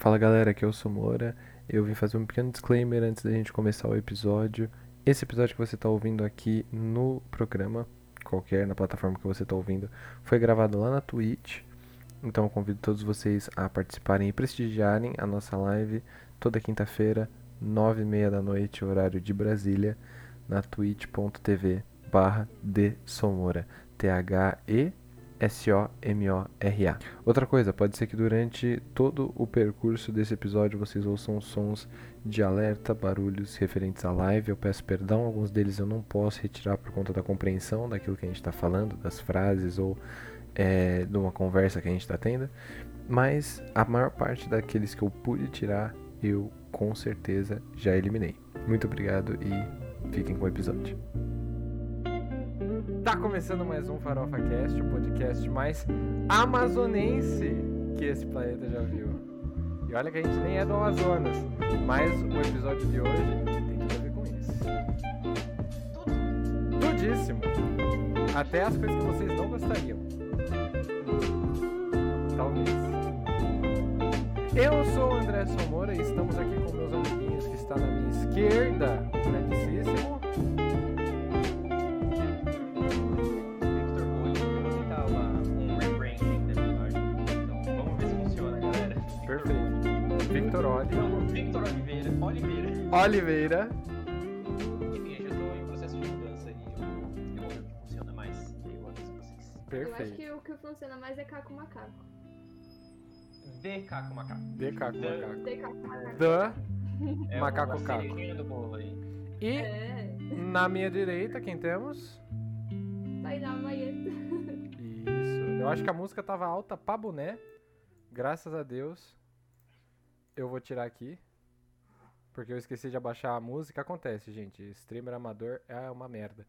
Fala galera, aqui é o Moura. Eu vim fazer um pequeno disclaimer antes da gente começar o episódio. Esse episódio que você está ouvindo aqui no programa, qualquer, na plataforma que você está ouvindo, foi gravado lá na Twitch. Então eu convido todos vocês a participarem e prestigiarem a nossa live toda quinta-feira, nove e meia da noite, horário de Brasília, na twitch.tv barra de Somora. T-H-E S-O-M-O-R-A. Outra coisa, pode ser que durante todo o percurso desse episódio vocês ouçam sons de alerta, barulhos referentes à live. Eu peço perdão, alguns deles eu não posso retirar por conta da compreensão daquilo que a gente está falando, das frases ou é, de uma conversa que a gente está tendo. Mas a maior parte daqueles que eu pude tirar, eu com certeza já eliminei. Muito obrigado e fiquem com o episódio. Tá começando mais um Farofa Cast, o podcast mais amazonense que esse planeta já viu. E olha que a gente nem é do Amazonas, mas o episódio de hoje tem tudo a ver com isso. Tudíssimo. Até as coisas que vocês não gostariam. Talvez. Eu sou o André Somora e estamos aqui com meus amiguinhos que está na minha esquerda, o Perfeito. Victor Oli. Victor Oliveira. Oliveira. Oliveira. Enfim, eu já tô em processo de mudança e eu, eu vou ver o que funciona mais. Eu aviso vocês. Eu acho Perfeito. que o que funciona mais é Caco Macaco. DK com macaco. DK com macaco. De Caco Macaco. Da. É Macaco uma caco. do bolo aí. E É, na minha direita, quem temos? Tainá Maeta. Isso. Eu acho que a música tava alta pra boné. Graças a Deus. Eu vou tirar aqui. Porque eu esqueci de abaixar a música. Acontece, gente. Streamer amador é uma merda.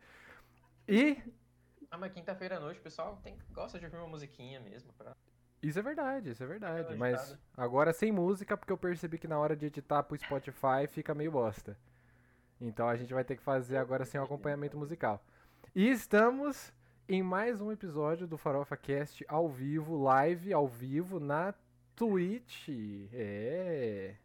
E. Ah, mas quinta-feira à noite o pessoal tem, gosta de ouvir uma musiquinha mesmo. Pra... Isso é verdade, isso é verdade. Mas agora sem música, porque eu percebi que na hora de editar pro Spotify fica meio bosta. Então a gente vai ter que fazer agora sem o acompanhamento musical. E estamos em mais um episódio do Farofa Cast ao vivo, live ao vivo na Twitch. É.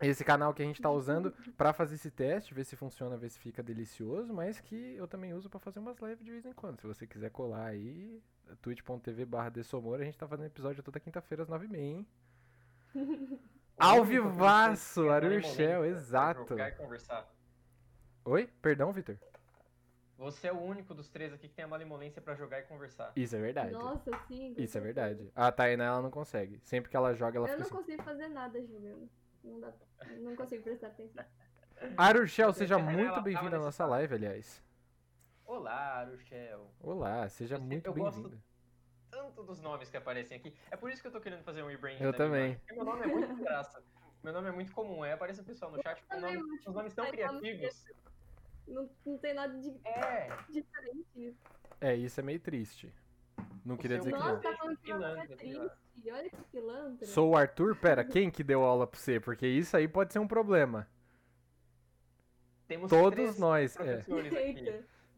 Esse canal que a gente tá usando pra fazer esse teste, ver se funciona, ver se fica delicioso, mas que eu também uso pra fazer umas lives de vez em quando. Se você quiser colar aí, twitch.tv barra a gente tá fazendo episódio toda quinta-feira às 9h30, hein? Ao vivaço, Aruxel, exato. Jogar e conversar. Oi? Perdão, Vitor? Você é o único dos três aqui que tem a malemolência pra jogar e conversar. Isso é verdade. Nossa, sim. Isso é verdade. A Tainá, ela não consegue. Sempre que ela joga, ela Eu fica não assim. consigo fazer nada jogando. Não, dá, não consigo prestar atenção. Aruxel, seja muito bem-vindo à nossa live, aliás. Olá, Aruxel. Olá, seja Eu- muito eu gosto bem-vindo. tanto dos nomes que aparecem aqui. É por isso que eu tô querendo fazer um rebranding. Eu minha também. Meu nome é muito graça. Meu nome é muito comum. Aí aparece o pessoal no chat com nome, uns nomes tão nome criativos. Não, não tem nada de É. diferente. É, isso é meio triste. Não queria seu dizer que nome não. Nossa, tá falando que é Pilantra, pilantra. triste. Olha que pilantra. Sou o Arthur? Pera, quem que deu aula pra você? Porque isso aí pode ser um problema. Temos Todos três nós, é.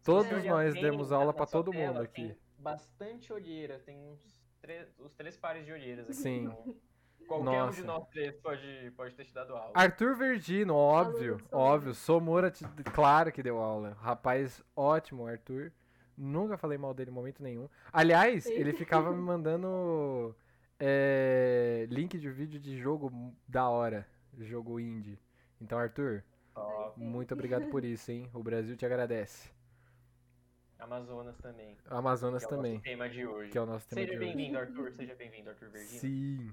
Todos nós demos aula sua todo tela, mundo tem aqui. Bastante olheira. Tem uns três, os três pares de olheiras aqui. Sim. Então, qualquer um Nossa. de nós três pode, pode ter te dado aula. Arthur Vergino, óbvio, óbvio. Sou Moura, te- claro que deu aula. Rapaz ótimo, Arthur. Nunca falei mal dele em momento nenhum. Aliás, Eita. ele ficava me mandando é, link de vídeo de jogo da hora. Jogo indie. Então, Arthur, Ó, muito obrigado por isso, hein? O Brasil te agradece. Amazonas também. Amazonas que é o também, nosso tema de hoje. que é o nosso tema Seja de hoje. bem-vindo, Arthur. Seja bem-vindo, Arthur Verdino. Sim.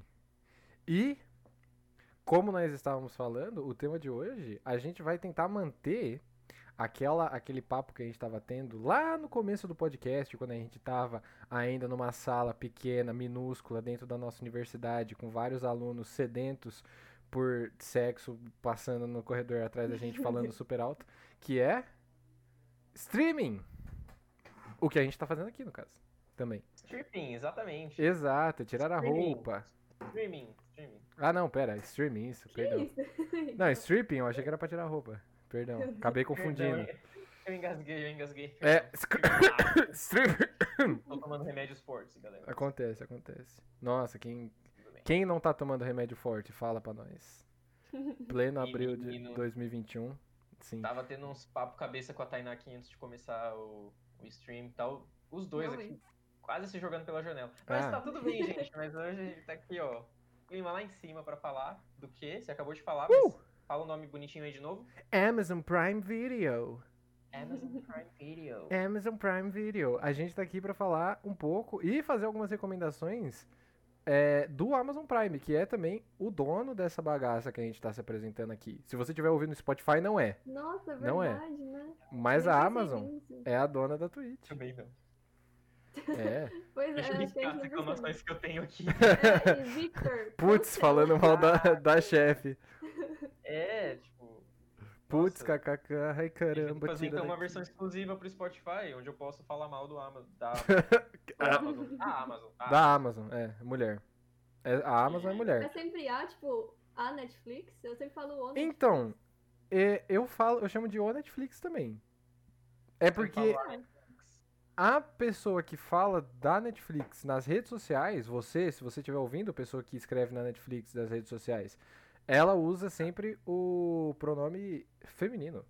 E, como nós estávamos falando, o tema de hoje, a gente vai tentar manter aquela, aquele papo que a gente estava tendo lá no começo do podcast, quando a gente estava ainda numa sala pequena, minúscula, dentro da nossa universidade, com vários alunos sedentos por sexo passando no corredor atrás da gente falando super alto, que é streaming. O que a gente está fazendo aqui, no caso, também. Stripping, exatamente. Exato, tirar a Streaming. roupa. Streaming, streaming. Ah, não, pera, streaming, isso, Que perdão. isso? Não, stripping, eu achei que era pra tirar a roupa. Perdão, acabei confundindo. Perdão, Eu engasguei, eu engasguei. É, streaming. Tô tomando remédios fortes, galera. Acontece, acontece. Nossa, quem. Quem não tá tomando remédio forte? Fala pra nós. Pleno abril de Menino. 2021. Sim. Tava tendo uns papo cabeça com a Tainá aqui antes de começar o, o stream e tal. Os dois Não, aqui quase se jogando pela janela. Mas Ah. tá tudo bem, gente. Mas hoje a gente tá aqui, ó. Clima lá em cima pra falar do que? Você acabou de falar, mas fala o nome bonitinho aí de novo. Amazon Prime Video. Amazon Prime Video. Amazon Prime Video. A gente tá aqui pra falar um pouco e fazer algumas recomendações é, do Amazon Prime, que é também o dono dessa bagaça que a gente tá se apresentando aqui. Se você estiver ouvindo no Spotify, não é. Nossa, é Não é. verdade, né? Mas a Amazon é a dona da Twitch. Também não. É. Pois é, Deixa eu que a riscar as reclamações que eu tenho aqui. É, Victor. Putz, falando mal da, da chefe. É, tipo. Putz, Nossa. kkk, ai caramba, fazer então uma daqui. versão exclusiva pro Spotify, onde eu posso falar mal do Amazon. Da, Ah. Amazon. A Amazon. A Da Amazon, é, mulher. É, a Amazon é É mulher. sempre a, tipo, a Netflix. Eu sempre falo o Netflix. Então, é, eu falo, eu chamo de o Netflix também. É porque falar Netflix. A pessoa que fala da Netflix nas redes sociais, você, se você estiver ouvindo, a pessoa que escreve na Netflix das redes sociais, ela usa sempre o pronome feminino.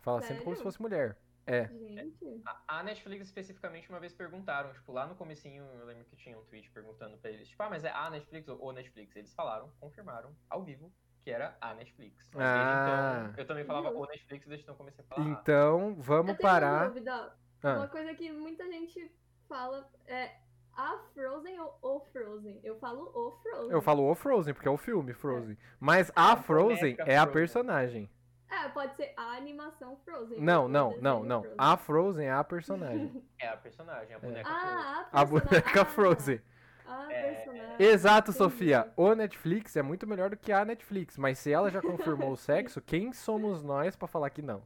Fala sempre como se Sério? fosse mulher. É. Gente. A- Netflix especificamente uma vez perguntaram, tipo, lá no comecinho eu lembro que tinha um tweet perguntando pra eles, tipo, ah, mas é a Netflix ou o Netflix? Eles falaram, confirmaram, ao vivo, que era a Netflix. Mas desde Ah. então, eu também falava o Netflix, desde então eu comecei a falar. Então, Eu vamos uma parar. dúvida. Ah, Uma coisa que muita gente fala é a Frozen ou o Frozen? Eu falo o Frozen. eu falo o Frozen, porque é o filme Frozen. Mas a Frozen boneca é a Frozen. personagem. É, pode ser a animação Frozen. Não, não, não, não. Frozen. A Frozen é a personagem. É a personagem, a boneca Ah, A a boneca personagem. Frozen. A É. personagem. Exato, Entendi. Sofia. O Netflix é muito melhor do que a Netflix. Mas se ela já confirmou o sexo, quem somos nós pra falar que não?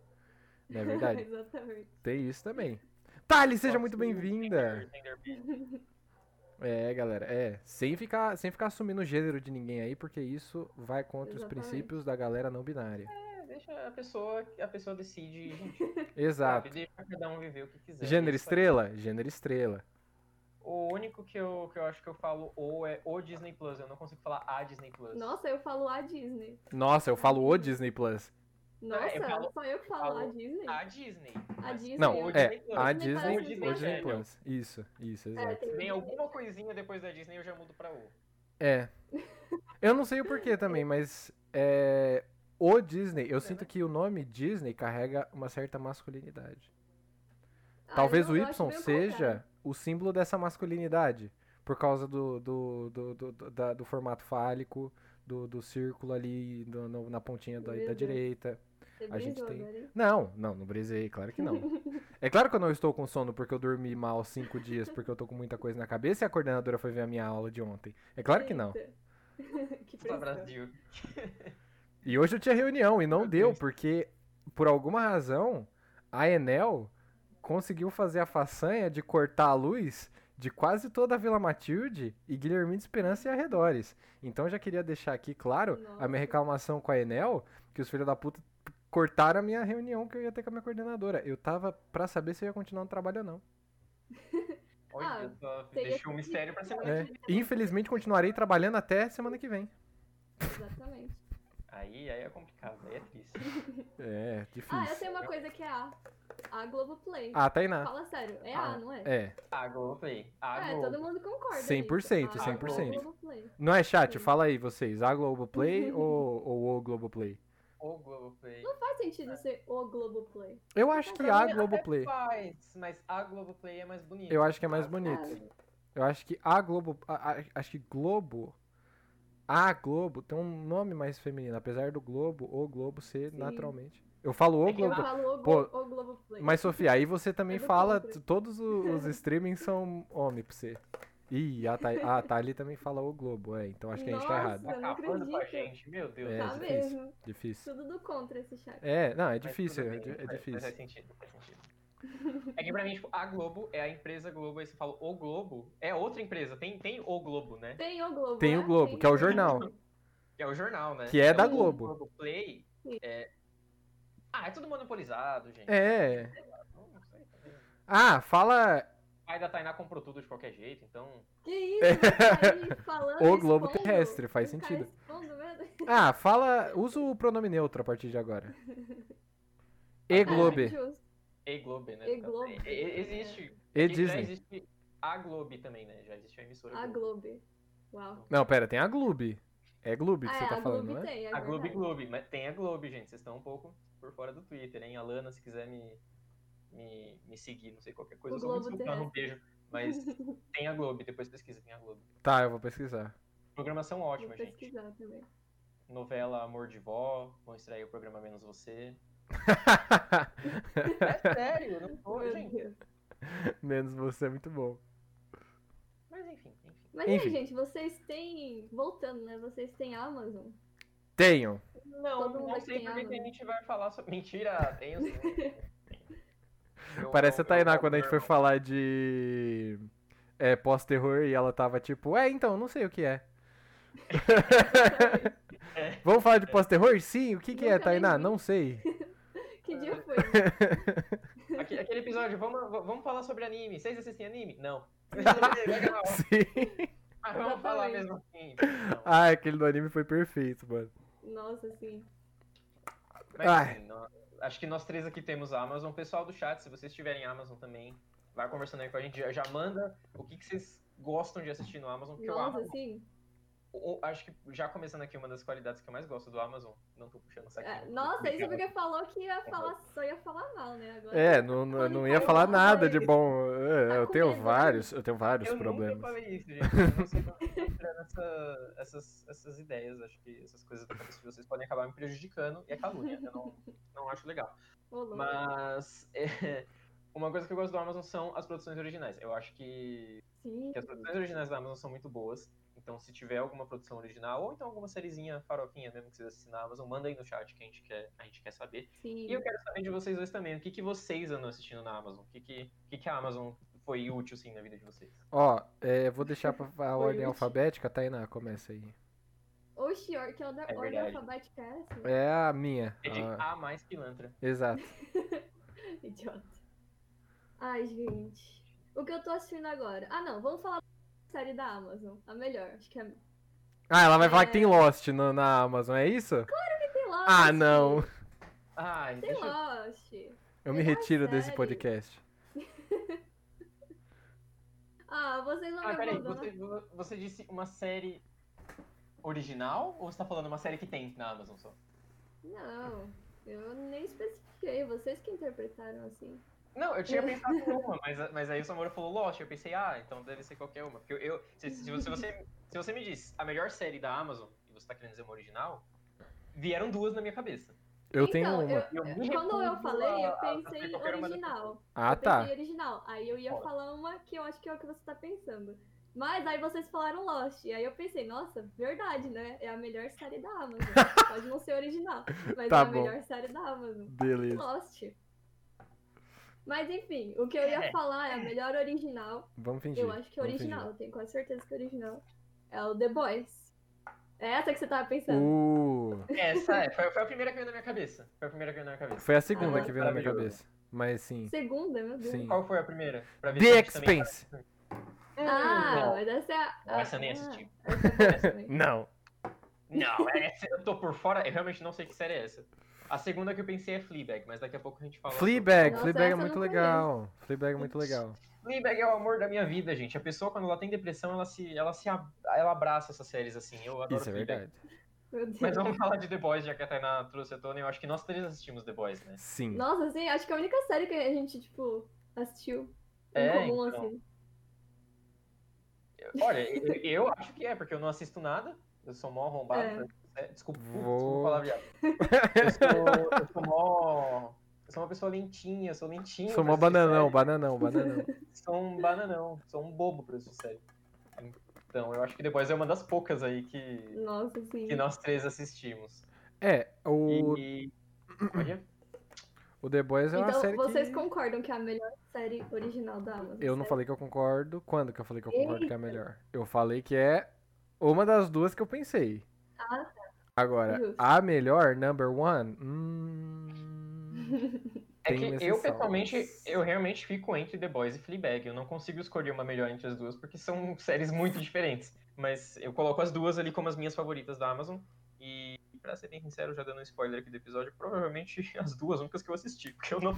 Não é verdade? Exatamente. Tem isso também. Thali, seja muito bem-vinda. É, galera, é. Sem ficar, sem ficar assumindo o gênero de ninguém aí, porque isso vai contra os Exatamente. princípios da galera não binária. É, deixa a pessoa, a pessoa decide, gente, Exato. sabe, deixa cada um viver o que quiser. Gênero aí. estrela? Gênero estrela. O único que eu, que eu acho que eu falo o é o Disney Plus, eu não consigo falar a Disney Plus. Nossa, eu falo a Disney. Nossa, eu falo o Disney Plus. Nossa, É, eu falo- só eu que falo falo a Disney. A Disney. A Disney. Não, é, Disney Plus. a Disney Disney, Disney. Plus. Isso, isso, É, exato. tem- Vem alguma coisinha depois da Disney eu já mudo pra O. É. Eu não sei o porquê também, mas é, o Disney, eu sinto que o nome Disney carrega uma certa masculinidade. Ah, Talvez eu- o Y seja o símbolo dessa masculinidade. Por causa do, do, do, do, do- da- do formato fálico, do, do círculo ali do- no- na pontinha da, da direita. Você a gente tem- agora? Não, não, não brisei, claro que não. É claro que eu não estou com sono porque eu dormi mal cinco dias, porque eu tô com muita coisa na cabeça e a coordenadora foi ver a minha aula de ontem. É claro que não. Que. Brasil. E hoje eu tinha reunião e não Meu deu, Deus. porque por alguma razão a Enel conseguiu fazer a façanha de cortar a luz de quase toda a Vila Matilde e Guilhermina de Esperança e arredores. Então eu já queria deixar aqui claro a Nossa. minha reclamação com a Enel, que os filhos da puta cortaram a minha reunião que eu ia ter com a minha coordenadora. Eu tava pra saber se eu ia continuar no trabalho ou não. Olha Ah, só, deixou um mistério pra semana É, que vem. infelizmente continuarei trabalhando até semana que vem. Exatamente. Aí, aí é complicado, aí é triste. É, Ah, eu difícil. tenho uma coisa que é a. A Globoplay. Ah, Tainá. Fala sério, é Ah, a, não é? É, A Globoplay. A É, Globo. todo mundo concorda. 100%, nisso. 100%. A Globoplay. não é chat? Fala aí vocês, a Globoplay ou, ou o Globoplay? O Globoplay. Não faz sentido ser o Globoplay. Eu acho que a Globoplay. Até faz, mas a Globoplay é mais bonita. Eu acho que é mais bonito. Ah, Eu acho que a Globo. a- a- acho que Globo. A Globo tem um nome mais feminino, apesar do Globo, o Globo ser Sim. naturalmente. Eu falo o É que eu Globo. falo o, Pô, o Globoplay. Mas, Sofia, aí você também É fala. Todos os streamings são homem pra você. Ih, a, Tha- a Thali também fala o Globo, é. Então acho que a gente tá Nossa. errado. Tá acabando com a acredito. gente, meu Deus. É, Tá difícil. mesmo. Difícil. Tudo do contra esse chat. É, não, é difícil, é, bem, di- é faz- Faz, difícil. sentido, faz sentido. É que pra mim, tipo, a Globo é a empresa Globo, aí você fala o Globo, é outra empresa, tem, tem o Globo, né? Tem o Globo. Tem o né? Globo, Tem que é o o jornal. Que é o jornal, né? Que é da o Globo. Globoplay é... Ah, é tudo monopolizado, gente. É. Também. Ah, fala. Pai da Tainá comprou tudo de qualquer jeito, então. Que isso? Tá aí falando, O globo expondo, terrestre, faz sentido. expondo. Ah, fala. Usa o pronome neutro a partir de agora. E Globe. Ah, justo. E Globe, né? E Globe. E- e- Existe. E Já Disney. existe a Globe também, né? Já existe a emissora. A Globe. Globe. Uau. Não, pera, tem a Globe. É Globe que Ah, você é, tá falando, Globe não é? tem, é A Globe. Globe, mas tem a Globe, gente. Vocês estão um pouco por fora do Twitter, hein? A Lana, se quiser me, me, me seguir, não sei qualquer coisa, O eu sou muito Globo um beijo. Mas tem a Globe, depois pesquisa, tem a Globe. Tá, eu vou pesquisar. Programação Vou ótima, gente. pesquisar também. Novela Amor de Vó, vão extrair o programa Menos Você. É sério, não tô, gente. Menos você é muito bom. Mas enfim, enfim. Mas Enfim. aí, gente, vocês têm. Voltando, né? Vocês têm Amazon? Tenho. Não, Todo mundo não sei tem por que que a gente vai falar sobre. Mentira, tem sim. Eu- Parece a eu- Tainá eu- quando a gente foi falar de é, pós-terror e ela tava tipo, é, então, não sei o que é. É. Vamos falar de pós-terror? Sim, o que que é, Nunca Tainá? vi. Não sei. que dia foi? Aque- Aquele episódio, vamos, vamos falar sobre anime. Vocês assistem anime? Não. Sim. Mas vamos falar mesmo assim. Não. Ah, aquele do anime foi perfeito, mano. Nossa, sim. Mas, Ai. enfim, nó- acho que nós três aqui temos a Amazon. Pessoal do chat, se vocês tiverem Amazon também, vai conversando aí com a gente. Já, já manda o que, que vocês gostam de assistir no Amazon. Porque o Nossa, Amazon, sim. Acho que já começando aqui, uma das qualidades que eu mais gosto do Amazon. Não tô puxando saquinho. É, nossa, isso porque falou que ia falar, só ia falar mal, né? Agora, É, não, não, não ia falar nada de falei. bom. É, Tá eu tenho medo, né? vários, eu tenho vários Eu nunca problemas. falei isso, gente. Eu não sei eu tô tirando essa- essas, essas ideias. Acho que essas coisas da cabeça de vocês podem acabar me prejudicando e é calúnia. Eu não, não acho legal. Ô, louco. Mas é, uma coisa que eu gosto do Amazon são as produções originais. Eu acho que, Sim. que as produções originais da Amazon são muito boas. Então, se tiver alguma produção original, ou então alguma sériezinha farofinha mesmo que vocês assistem na Amazon, manda aí no chat que a gente quer, a gente quer saber. Sim. E eu quero saber de vocês dois também. O que, que vocês andam assistindo na Amazon? O que, que, o que, que a Amazon foi útil, sim, na vida de vocês? Ó, é, vou deixar pra a ordem útil. alfabética, Tainá, começa aí. Oxi, or- que ordem É ordem alfabética é essa? É a minha. É de a- A mais pilantra. Exato. Idiota. Ai, gente. O que eu tô assistindo agora? Ah, não, vamos falar série da Amazon. A melhor. Acho que é. Ah, ela vai falar É. que tem Lost no- na Amazon, é isso? Tem Lost. Ah, não. Ai, Tem deixa. Lost. Eu me retiro desse série. podcast. Ah, vocês não Ah, me peraí, você, você disse uma série original ou você tá falando uma série que tem na Amazon só? Não, eu nem especifiquei. Vocês que interpretaram assim. Não, eu tinha pensado em uma, mas, mas aí o Samora falou Lost, eu pensei, ah, então deve ser qualquer uma. Porque eu, eu- se, se você, se você, se você me diz a melhor série da Amazon, e você tá querendo dizer uma original, vieram duas na minha cabeça. Eu tenho então, uma. eu- Eu quando eu falei, a- eu pensei em original. Ah, eu tá. pensei original. Aí eu ia falar uma que eu acho que é o que você tá pensando. Mas aí vocês falaram Lost. E aí eu pensei, nossa, verdade, né? É a melhor série da Amazon. Pode não ser original, mas Tá é a bom. melhor série da Amazon. Beleza. Lost. Mas enfim, o que eu ia É. falar é a melhor original. Vamos fingir. Eu acho que é original, eu tenho quase certeza que é original. É o The Boys. É essa que você tava pensando? Uh, Essa é, foi, foi a primeira que veio na minha cabeça. Foi a primeira que veio na minha cabeça. foi a segunda Ah, que veio na minha cabeça. Mas sim. Segunda, meu Deus. Sim. Qual foi a primeira? Pra ver The também- Expense. Ah, Não, mas essa é a. essa eu nem ah, assisti. essa é. Não. Não, essa eu tô por fora, eu realmente não sei que série é essa. A segunda que eu pensei é Fleabag, mas daqui a pouco a gente fala. Fleabag, Nossa, Fleabag é muito legal. Fleabag é muito legal. Fleabag é o amor da minha vida, gente. A pessoa, quando ela tem depressão, ela se, ela se ela abraça essas séries assim. Eu adoro Isso é Fleabag. verdade. Mas vamos falar de The Boys, já que a Tainá trouxe a tona. Eu acho que nós três assistimos The Boys, né? Sim. Nossa, assim, acho que é a única série que a gente, tipo, assistiu. Em É, comum, então. assim. Olha, eu, eu acho que é, porque eu não assisto nada. Eu sou mó arrombado. É. é, desculpa, Vou- desculpa falar, viado. Eu sou, eu sou mó. Eu sou uma pessoa lentinha, sou lentinho. Sou mó bananão, bananão, bananão. Sou um bananão, sou um bobo pra assistir série. Então, eu acho que The Boys é uma das poucas aí que, Nossa, sim. que nós três assistimos. É, o, E. Olha, o The Boys é uma Então, série vocês que... concordam que é a melhor série original da Amazon? Eu não falei que eu concordo. Quando que eu falei que eu concordo que é a Eita. melhor? Eu falei que é uma das duas que eu pensei. Ah, Agora, Justo. a melhor, number one, hum... É que eu, pessoalmente, eu realmente fico entre The Boys e Fleabag. Eu não consigo escolher uma melhor entre as duas, porque são séries muito diferentes. Mas eu coloco as duas ali como as minhas favoritas da Amazon. E, pra ser bem sincero, já dando um spoiler aqui do episódio, provavelmente as duas únicas que eu assisti. Porque eu não,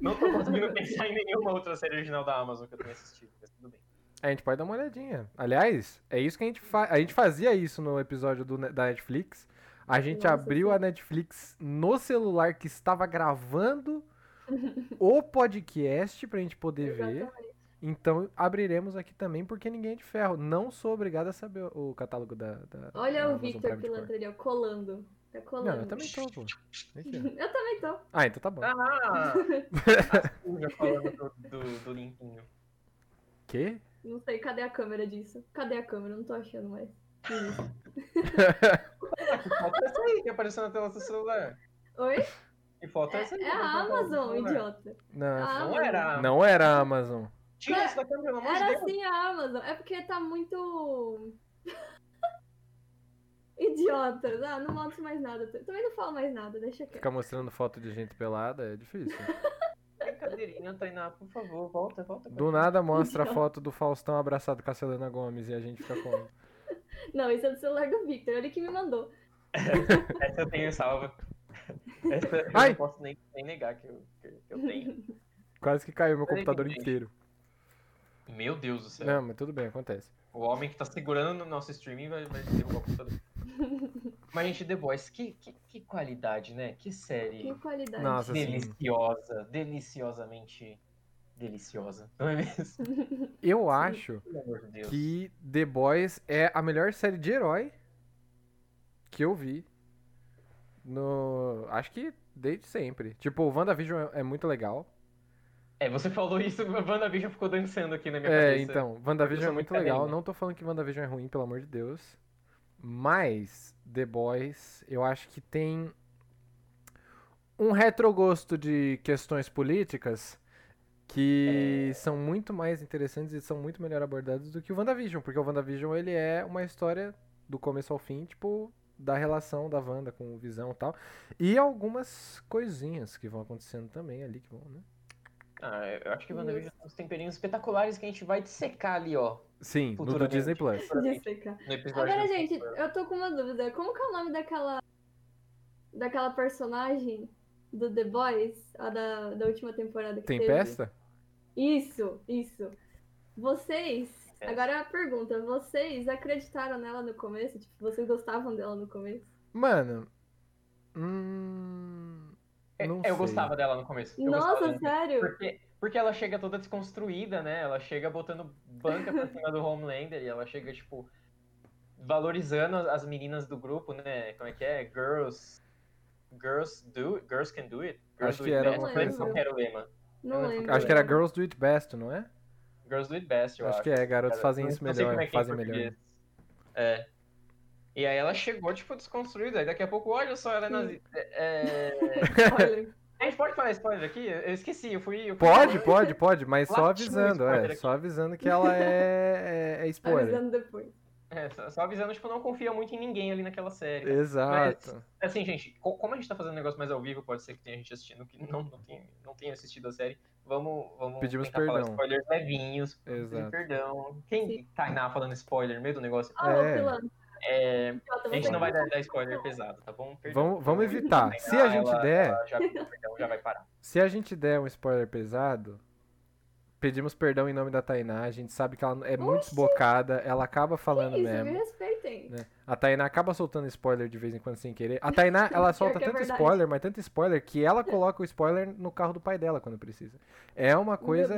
não tô conseguindo pensar em nenhuma outra série original da Amazon que eu tenha assistido. Mas tudo bem. A gente pode dar uma olhadinha. Aliás, é isso que a gente faz. A gente fazia isso no episódio do da Netflix. A gente Nossa, abriu sim. a Netflix no celular que estava gravando o podcast pra gente poder ver. Exatamente. Então abriremos aqui também, porque ninguém é de ferro. Não sou obrigado a saber o catálogo da. da da Olha o Amazon Victor ó, colando. Tá colando. Não, eu também tô, pô. Aqui, ó. Eu também tô. Ah, então tá bom. Ah! já falando do, do, do limpinho. Quê? Não sei, cadê a câmera disso? Cadê a câmera? Não tô achando mais. Foto é essa aí que apareceu na tela do celular? Oi? Que foto é essa aí? É que a Amazon, idiota. Não, Não era. não era a Amazon. Tira isso da câmera, pelo amor de Era Deus. assim a Amazon. É porque tá muito. Idiota. Ah, não mostro mais nada. Também não falo mais nada, deixa quieto. Ficar mostrando foto de gente pelada é difícil. Brincadeirinha, Tainá, por favor, volta, volta. Do nada mostra a foto do Faustão abraçado com a Selena Gomes e a gente fica como? Não, isso é do celular do Victor, ele que me mandou. Essa eu tenho salva. Essa eu Ai! não posso nem, nem negar que eu, que eu tenho. Quase que caiu meu Peraí, computador gente. inteiro. Meu Deus do céu. Não, mas tudo bem, acontece. O homem que tá segurando no nosso streaming vai, vai derrubar o computador. Mas, gente, The Boys, que, que, que qualidade, né? Que série Que qualidade. Nossa, sim. deliciosa, deliciosamente deliciosa. Não é mesmo? Eu acho Deus. que The Boys é a melhor série de herói que eu vi. No. Acho que desde sempre. Tipo, o WandaVision é é muito legal. É, você falou isso, WandaVision ficou dançando aqui na minha É, cabeça. então, Eu WandaVision é muito legal. Não tô falando que WandaVision é ruim, pelo amor de Deus. Mas The Boys, eu acho que tem um retrogosto de questões políticas que são muito mais interessantes e são muito melhor abordadas do que o WandaVision, porque o WandaVision ele é uma história do começo ao fim, tipo, da relação da Wanda com o Visão e tal. E algumas coisinhas que vão acontecendo também ali que vão, né? Ah, eu acho que WandaVision tem uns temperinhos espetaculares que a gente vai dissecar ali, ó. Sim, no do. Disney Plus. Agora, gente, eu tô com uma dúvida. Como que é o nome daquela. daquela personagem do The Boys, a da, da última temporada que teve? Isso, isso. Vocês. É. Agora a pergunta, vocês acreditaram nela no começo? Tipo, vocês gostavam dela no começo? Mano. Hum. Não eu sei. gostava dela no começo. Eu gostava Nossa, dela. sério? Porque, porque ela chega toda desconstruída, né? Ela chega botando banca pra cima do Homelander e ela chega, tipo, valorizando as meninas do grupo, né? Como é que é? Girls. Girls do Girls can do it? Girls Acho do que it era uma coisa que era o lema. Não eu lembro. Acho que era Girls Do It Best, não é? Girls do it best, eu acho. Acho que é, garotos fazem isso não sei melhor, como é que é em fazem melhor. É. E aí ela chegou, tipo, desconstruída. Aí daqui a pouco, olha só, ela é nazista. É... Olha, A gente pode falar spoiler aqui? Eu esqueci, eu fui. Eu fui Pode, pode, pode, mas só avisando, é. aqui. Só avisando que ela é, é, é spoiler. avisando depois. É, só, avisando, tipo, não confia muito em ninguém ali naquela série. Exato. Assim, gente, co- como a gente tá fazendo um negócio mais ao vivo, pode ser que tenha gente assistindo que não, não, tenha, não tenha assistido a série. Vamos, vamos Pedimos tentar falar perdão. spoilers levinhos. pedir Exato. Perdão. Quem Sim. Tainá falando spoiler no meio do negócio? Ah, É. É, a gente não vai dar, spoiler pesado, tá bom? Perdão. Vamos, vamos evitar. Se a gente ela- der, ela já, perdão, já vai parar. se a gente der um spoiler pesado, pedimos perdão em nome da Tainá. A gente sabe que ela é muito Oxi. desbocada, ela acaba falando Isso, me mesmo. respeitem. né? A Tainá acaba soltando spoiler de vez em quando sem querer. A Tainá, ela solta que é tanto verdade. spoiler, mas tanto spoiler, que ela coloca o spoiler no carro do pai dela quando precisa. É uma coisa.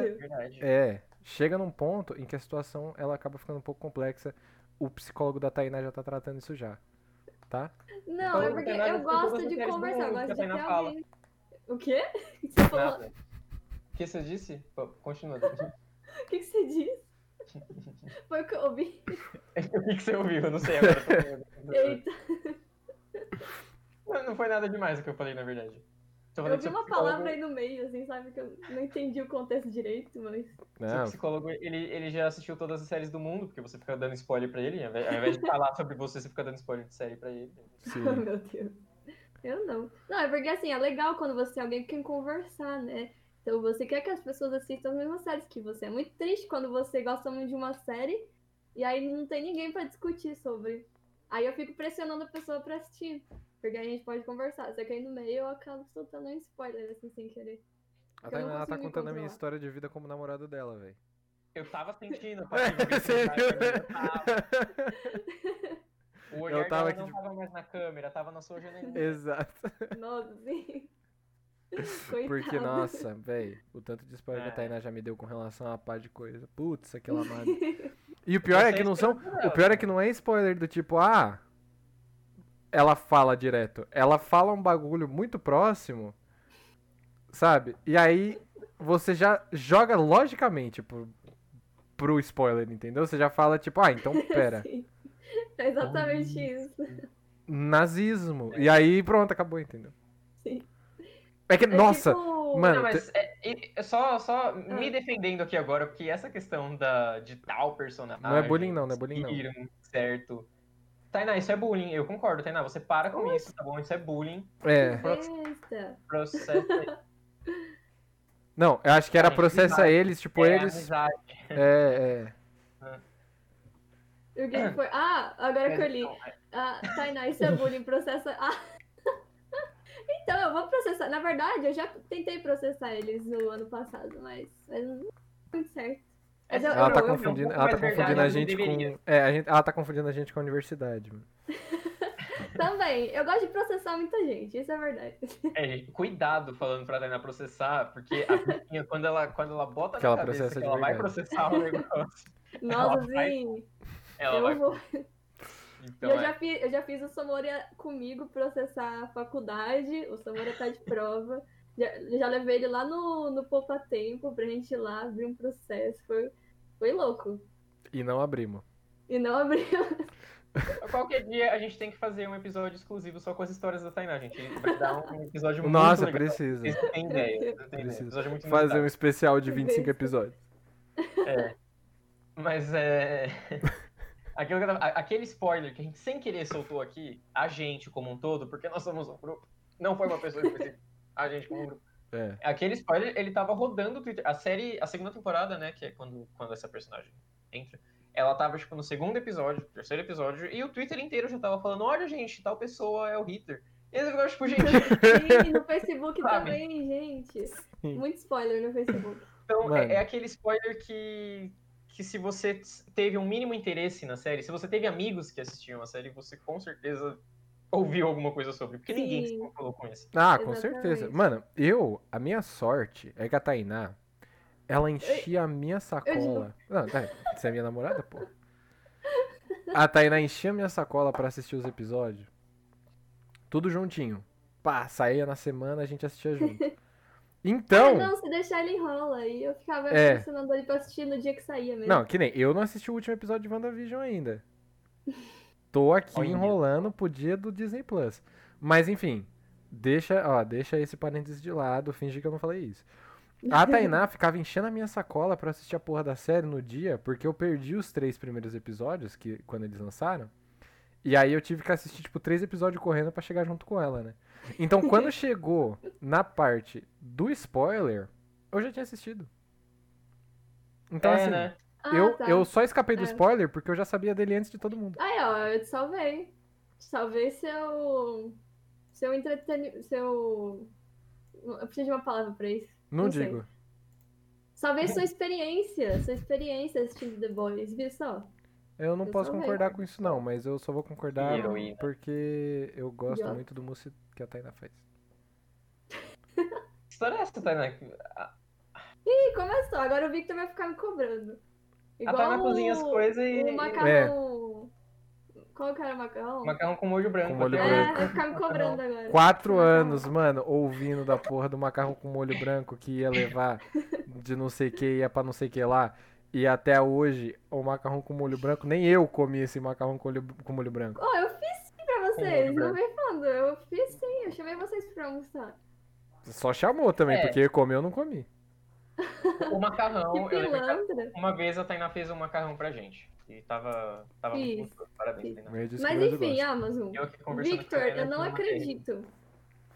É. Chega num ponto em que a situação ela acaba ficando um pouco complexa. O psicólogo da Tainá já tá tratando isso já. Tá? Não, Então, é porque eu gosto de conversar, eu gosto que de fala. alguém. O quê? O que você falou? O que você disse? Continua. O que que você disse? Foi o que eu ouvi. o que que você ouviu? Eu não sei agora. Eita, Não, não foi nada demais o que eu falei, na verdade. Eu que seu uma palavra aí no meio, assim, sabe? Que eu não entendi o contexto direito, mas. Não, psicólogo, ele, ele já assistiu todas as séries do mundo, porque você fica dando spoiler pra ele, ao invés ao invés de falar sobre você, você fica dando spoiler de série pra ele. sim. Oh, meu Deus. Eu não. Não, é porque assim, é legal quando você tem alguém com quem conversar, né? Então você quer que as pessoas assistam as mesmas séries que você. É muito triste quando você gosta muito de uma série e aí não tem ninguém pra discutir sobre. Aí eu fico pressionando a pessoa pra assistir. Porque aí a gente pode conversar. Só que aí no meio eu acabo soltando um spoiler, assim, sem querer. A Tainá tá contando a minha história de vida como namorado dela, velho. Eu tava sentindo, Você eu tava- O olhar Eu tava dela aqui não de- tava mais na câmera, tava na sua janelinha. Exato. Nossa, sim. Coitado. Porque, nossa, velho, o tanto de spoiler que a É. Tainá já me deu com relação a pá de coisa. Putz, aquela amada. E o pior é que não são. O pior é que não é spoiler do tipo, ah. Ela fala direto. Ela fala um bagulho muito próximo. Sabe? E aí você já joga logicamente pro, pro spoiler, entendeu? Você já fala, tipo, ah, então pera. Sim. É exatamente isso. Nazismo. E aí pronto, acabou, entendeu? É que, É nossa, tipo- mano, Não, mas é, é só, só Ah. me defendendo aqui agora, porque essa questão da, de tal personagem. Não é bullying não, não é bullying não. viram, Certo. Tainá, isso é bullying. Eu concordo, Tainá. Você para com isso, tá bom? Isso é bullying. é. Besta. Processo Não, eu acho que era Gente, processa amizade. eles, tipo, é eles. amizade. É, E o foi? Ah, agora que eu li. É- Ah, Tainá, isso é bullying, processa. Ah. Eu vou processar. Na verdade, eu já tentei processar eles no ano passado, mas, mas não deu muito certo. Mas é. Ela eu- tá eu- confundindo, ela tá confundindo a mas não gente com. É, a gente, ela tá confundindo a gente com a universidade. Também, eu gosto de processar muita gente, isso é verdade. É, gente, cuidado falando pra Tainá processar, porque a bichinha, quando ela, quando ela bota Que na ela cabeça que ela vai verdade. processar o negócio, Nossa, vai- sim. ela Eu vai. vou. Então, eu, é. já fiz, eu já fiz o Samora comigo processar a faculdade, o Samora tá de prova. Já, já levei ele lá no, no Poupa Tempo pra gente ir lá abrir um processo. Foi, foi louco. E não abrimos. E não abriu. Qualquer dia a gente tem que fazer um episódio exclusivo só com as histórias da Tainá, gente. Vai dar um episódio muito Nossa, legal. precisa. Vocês não têm ideia. Vocês não têm ideia. Precisa. Episódio muito Fazer um inusitado. especial de 25 Besta. episódios. É. Mas é. Aquilo Aquele spoiler que a gente sem querer soltou aqui, a gente como um todo, porque nós somos um grupo, não foi uma pessoa específica, a gente como um grupo. É. Aquele spoiler, ele tava rodando o Twitter. A série, a segunda temporada, né, que é quando, quando essa personagem entra, ela tava, tipo, no segundo episódio, terceiro episódio, e o Twitter inteiro já tava falando, olha, gente, tal pessoa é o Hitler. E eles ficaram, tipo, gente, Sim, no Facebook Sabe? também, gente. Sim. Muito spoiler no Facebook. Então, é, é aquele spoiler que, que se você teve um mínimo interesse na série, se você teve amigos que assistiam a série, você com certeza ouviu alguma coisa sobre. Porque ninguém se Sim. falou com isso. Ah, com Exatamente. certeza. Mano, eu, a minha sorte é que a Tainá, ela enchia a minha sacola. Não, tá, você é minha namorada, pô. A Tainá enchia a minha sacola pra assistir os episódios. Tudo juntinho. Pá, saía na semana, a gente assistia junto. Então. Ah, não, se deixar ele enrola. E eu ficava É. pressionando ele pra assistir no dia que saía mesmo. Não, que nem eu não assisti o último episódio de WandaVision ainda. Tô aqui Olha. enrolando pro dia do Disney Plus. Mas enfim, deixa, ó, deixa esse parênteses de lado, finge que eu não falei isso. A Tainá ficava enchendo a minha sacola pra assistir a porra da série no dia, porque eu perdi os três primeiros episódios, que quando eles lançaram. E aí eu tive que assistir, tipo, três episódios correndo pra chegar junto com ela, né? Então quando chegou na parte do spoiler, eu já tinha assistido. Então é, assim, né? Ah, eu, tá. eu só escapei do É. spoiler porque eu já sabia dele antes de todo mundo. Aí, ó, eu te salvei. Te salvei seu. Seu entretenimento. Seu. Eu preciso de uma palavra pra isso. Não, Não sei. digo. Salvei sua experiência. Sua experiência assistindo The Boys, viu só? Eu não Eu posso concordar com isso, não, mas eu só vou concordar Heroína. porque eu gosto muito do mousse que a Taina faz. Que história é essa, Tainá? Ih, começou. Agora o Victor vai ficar me cobrando. a Tainá cozinha as coisas e. O macarrão. Qual que era o macarrão? Macarrão com molho branco. Com molho até É, branco. vai ficar me cobrando agora. Quatro anos, mano, ouvindo da porra do macarrão com molho branco que ia levar de não sei que, ia pra não sei que lá. E até hoje, o macarrão com molho branco, nem eu comi esse macarrão com molho, com molho branco. Oh, eu fiz sim pra vocês. Não vem falando. Eu fiz sim. Eu chamei vocês pra almoçar. Só chamou também, É. porque comeu eu não comi. O macarrão, Que eu lembro uma vez a Tainá fez um macarrão pra gente. E tava, tava muito Isso. gostoso. Parabéns. Tainá. Mas enfim, gosto. Amazon. Victor, eu não acredito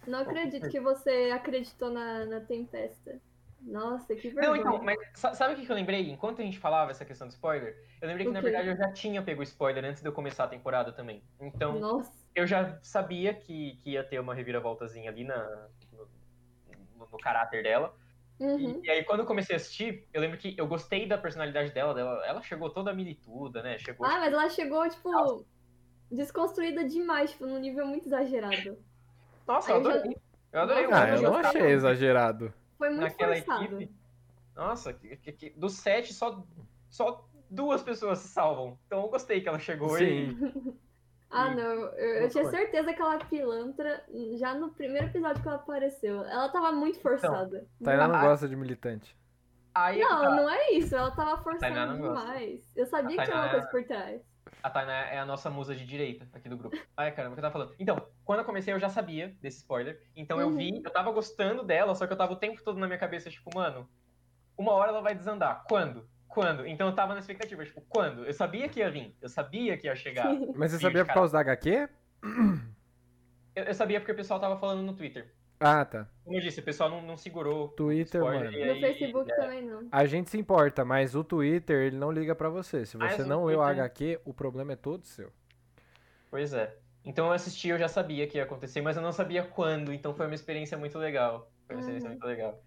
Não acredito que você acreditou na, na Tempesta. Nossa, que Não, vergonha. então, mas sa- sabe o que que eu lembrei? Enquanto a gente falava essa questão do spoiler, eu lembrei que na verdade eu já tinha pego spoiler antes de eu começar a temporada também. Então, Nossa. eu já sabia que, que ia ter uma reviravoltazinha ali na, no, no- no caráter dela. Uhum. E, e aí, quando eu comecei a assistir, eu lembro que eu gostei da personalidade dela. dela ela chegou toda milituda, né? Chegou. Ah, mas ela chegou, tipo, desconstruída demais, tipo, num nível muito exagerado. Nossa, eu aí já- adorei. Eu adorei. Nossa, Ah, eu não achei exagerado. Foi muito naquela forçado. equipe. Nossa, que, que, que- dos sete, só, só duas pessoas se salvam. Então eu gostei que ela chegou e. Sim. Ah, E- não, eu, eu tinha certeza que aquela pilantra, já no primeiro episódio que ela apareceu, ela tava muito forçada. Tainá não Ah. gosta de militante. Aí é Não, tá. não é isso, ela tava gosta. demais. Eu sabia que tinha uma coisa por trás. A Tainá é a nossa musa de direita aqui do grupo. Ai, caramba, o que eu tava falando? Então, quando eu comecei, eu já sabia desse spoiler. Então eu Uhum. vi, eu tava gostando dela, só que eu tava o tempo todo na minha cabeça, tipo, mano, uma hora ela vai desandar. Quando? Quando? Então eu tava na expectativa, tipo, quando? Eu sabia que ia vir, eu sabia que ia chegar. Mas você sabia por causa da HQ? Eu, eu sabia porque o pessoal tava falando no Twitter. Ah, tá. Como eu disse, o pessoal não, não segurou. o Twitter, spoiler, mano. e No aí- Facebook é, também não. A gente se importa, mas o Twitter, ele não liga pra você. Se Mas você o não leu a Twitter- HQ, o problema é todo seu. Pois é. Então eu assisti, eu já sabia que ia acontecer, mas eu não sabia quando, então foi uma experiência muito legal. Foi uma experiência Uhum. muito legal.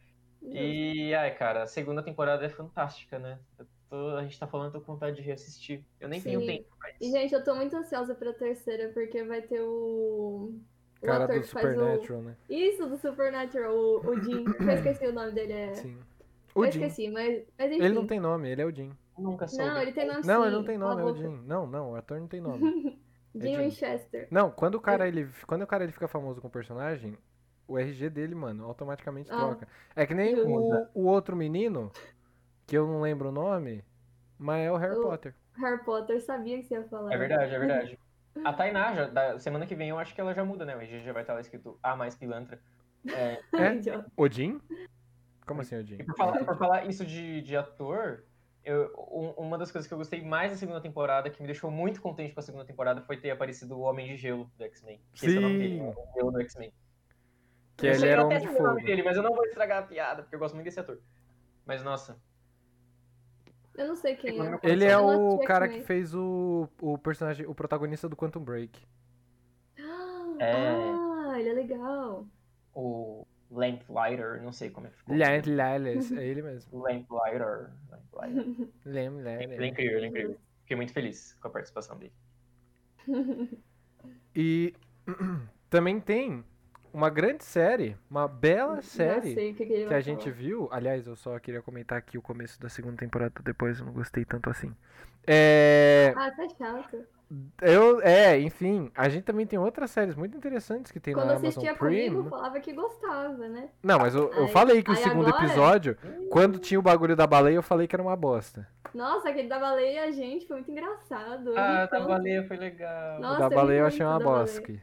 E, ai, cara, a segunda temporada é fantástica, né? Tô- a gente tá falando, eu tô com vontade de reassistir. Eu nem tenho Sim. tempo pra E, isso. gente, eu tô muito ansiosa pra terceira, porque vai ter o. O Cara ator do que faz o. Supernatural, né? Isso, do Supernatural, o, o Jim. eu esqueci o nome dele. É... Sim. Eu O Jim. esqueci, mas, mas enfim. Ele não tem nome, ele é o Jim. Nunca soube. Não, ele tem nome Não, sim, ele não tem nome, é o. Jim. Não, não, o ator não tem nome. Jim Jim. Winchester. Não, quando o cara ele, quando o cara ele fica famoso com o personagem, o RG dele, mano, automaticamente Ah. troca. É que nem o, o outro menino, que eu não lembro o nome, mas é o Harry O- Potter. Harry Potter, sabia que você ia falar. É verdade, é verdade. A Tainá, já, da semana que vem, eu acho que ela já muda, né? O RG já vai estar lá escrito A mais pilantra. É, É? Odin? Como assim, Odin? E por falar, por falar isso de, de ator, eu, um- uma das coisas que eu gostei mais da segunda temporada, que me deixou muito contente com a segunda temporada, foi ter aparecido o Homem de Gelo do X-Men. Que esse é o nome dele, Sim. o Gelo do X-Men. Que Eu ele era até homem de sei o nome fogo. dele, mas eu não vou estragar a piada, porque eu gosto muito desse ator. Mas, nossa, Eu não sei quem é. Ele é não o assisti cara que fez o, o personagem, o protagonista do Quantum Break. É. Ah, ele é legal. o Lamplighter, não sei como é que ficou. Lales, é ele mesmo. Lamplighter. Lamplighter. Lam Ele é incrível, ele é incrível. Fiquei muito feliz com a participação dele. E também tem uma grande série, uma bela série sei o que, que que a gente viu. Aliás, eu só queria comentar aqui o começo da segunda temporada, depois eu não gostei tanto assim. É, Ah, tá chato. eu, é, enfim, a gente também tem outras séries muito interessantes que tem Quando na Amazon assistia Prime. comigo, falava que gostava, né? Não, mas eu, eu Aí- falei que o segundo agora- episódio, quando tinha o bagulho da baleia, eu falei que era uma bosta. Nossa, aquele da baleia, gente, foi muito engraçado. Eu Ah, ri da baleia foi legal. Nossa, o da eu baleia eu achei uma bosta.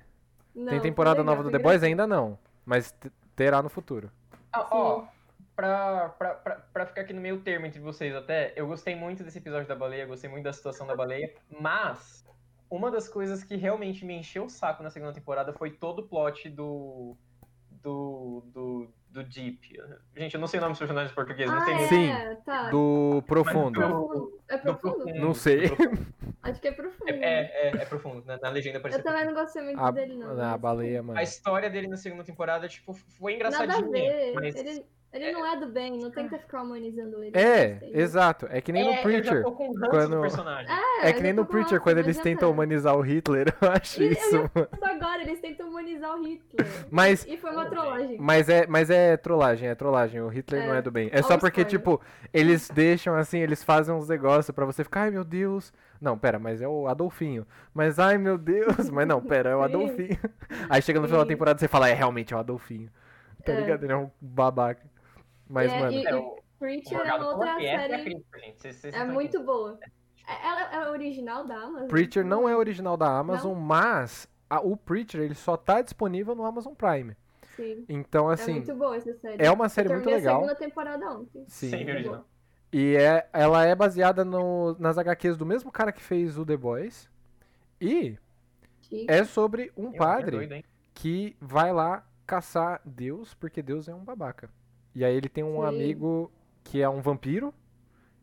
Não, Tem temporada legal, nova do The Boys? Ainda não, mas terá no futuro. Ah, ó, pra, pra, pra, pra ficar aqui no meio termo entre vocês até, eu gostei muito desse episódio da baleia, gostei muito da situação da baleia, mas uma das coisas que realmente me encheu o saco na segunda temporada foi todo o plot do. Do. do, do Deep. Gente, eu não sei o nome dos personagens em português, não Ah, sei é. Sim, tá. Do Profundo. do- Profundo. É do profundo? Não sei. profundo. Acho que é profundo. É, é, é, é profundo, na, na legenda Eu apareceu. também não gostei muito A, dele, não. a baleia, mano. A história dele na segunda temporada, tipo, foi Nada a engraçadinha. ver. Mas... Ele, ele não é do bem, não tenta ficar humanizando ele. É, exato. É que nem É, no eu já Preacher. tô com ranço quando-. É, É que nem eu no Preacher, quando eles tentam humanizar o Hitler. Eu acho Eu- eu isso. Só agora, eles tentam humanizar o Hitler. Mas, E foi uma trollagem. mas, é, mas é trollagem, é trollagem. O Hitler não É. é do bem. É só o porque, spoiler. tipo, eles deixam assim, eles fazem uns negócios pra você ficar, ai meu Deus. Não, pera, mas é o Adolfinho. Mas, ai meu Deus. Mas não, pera, é o. Adolfinho. Aí chega no final da temporada você fala, é realmente é o Adolfinho. Tá É. ligado? Ele é um babaca. Mas, É, mano. e- É, o- Preacher o é uma outra é série. crítica, gente. Vocês- vocês É muito aqui. boa. É- Ela é original da Amazon? Preacher não é original da Amazon, mas a- o Preacher ele só tá disponível no Amazon Prime. Sim. Então, é assim, muito boa essa série. é uma série Eu muito legal. a segunda temporada ontem. Sim. Muito original. E é, ela é baseada no, nas HQs do mesmo cara que fez o The Boys. E Chique. é sobre um é padre doido, que vai lá caçar Deus, porque Deus é um babaca. E aí ele tem um Sim. amigo que é um vampiro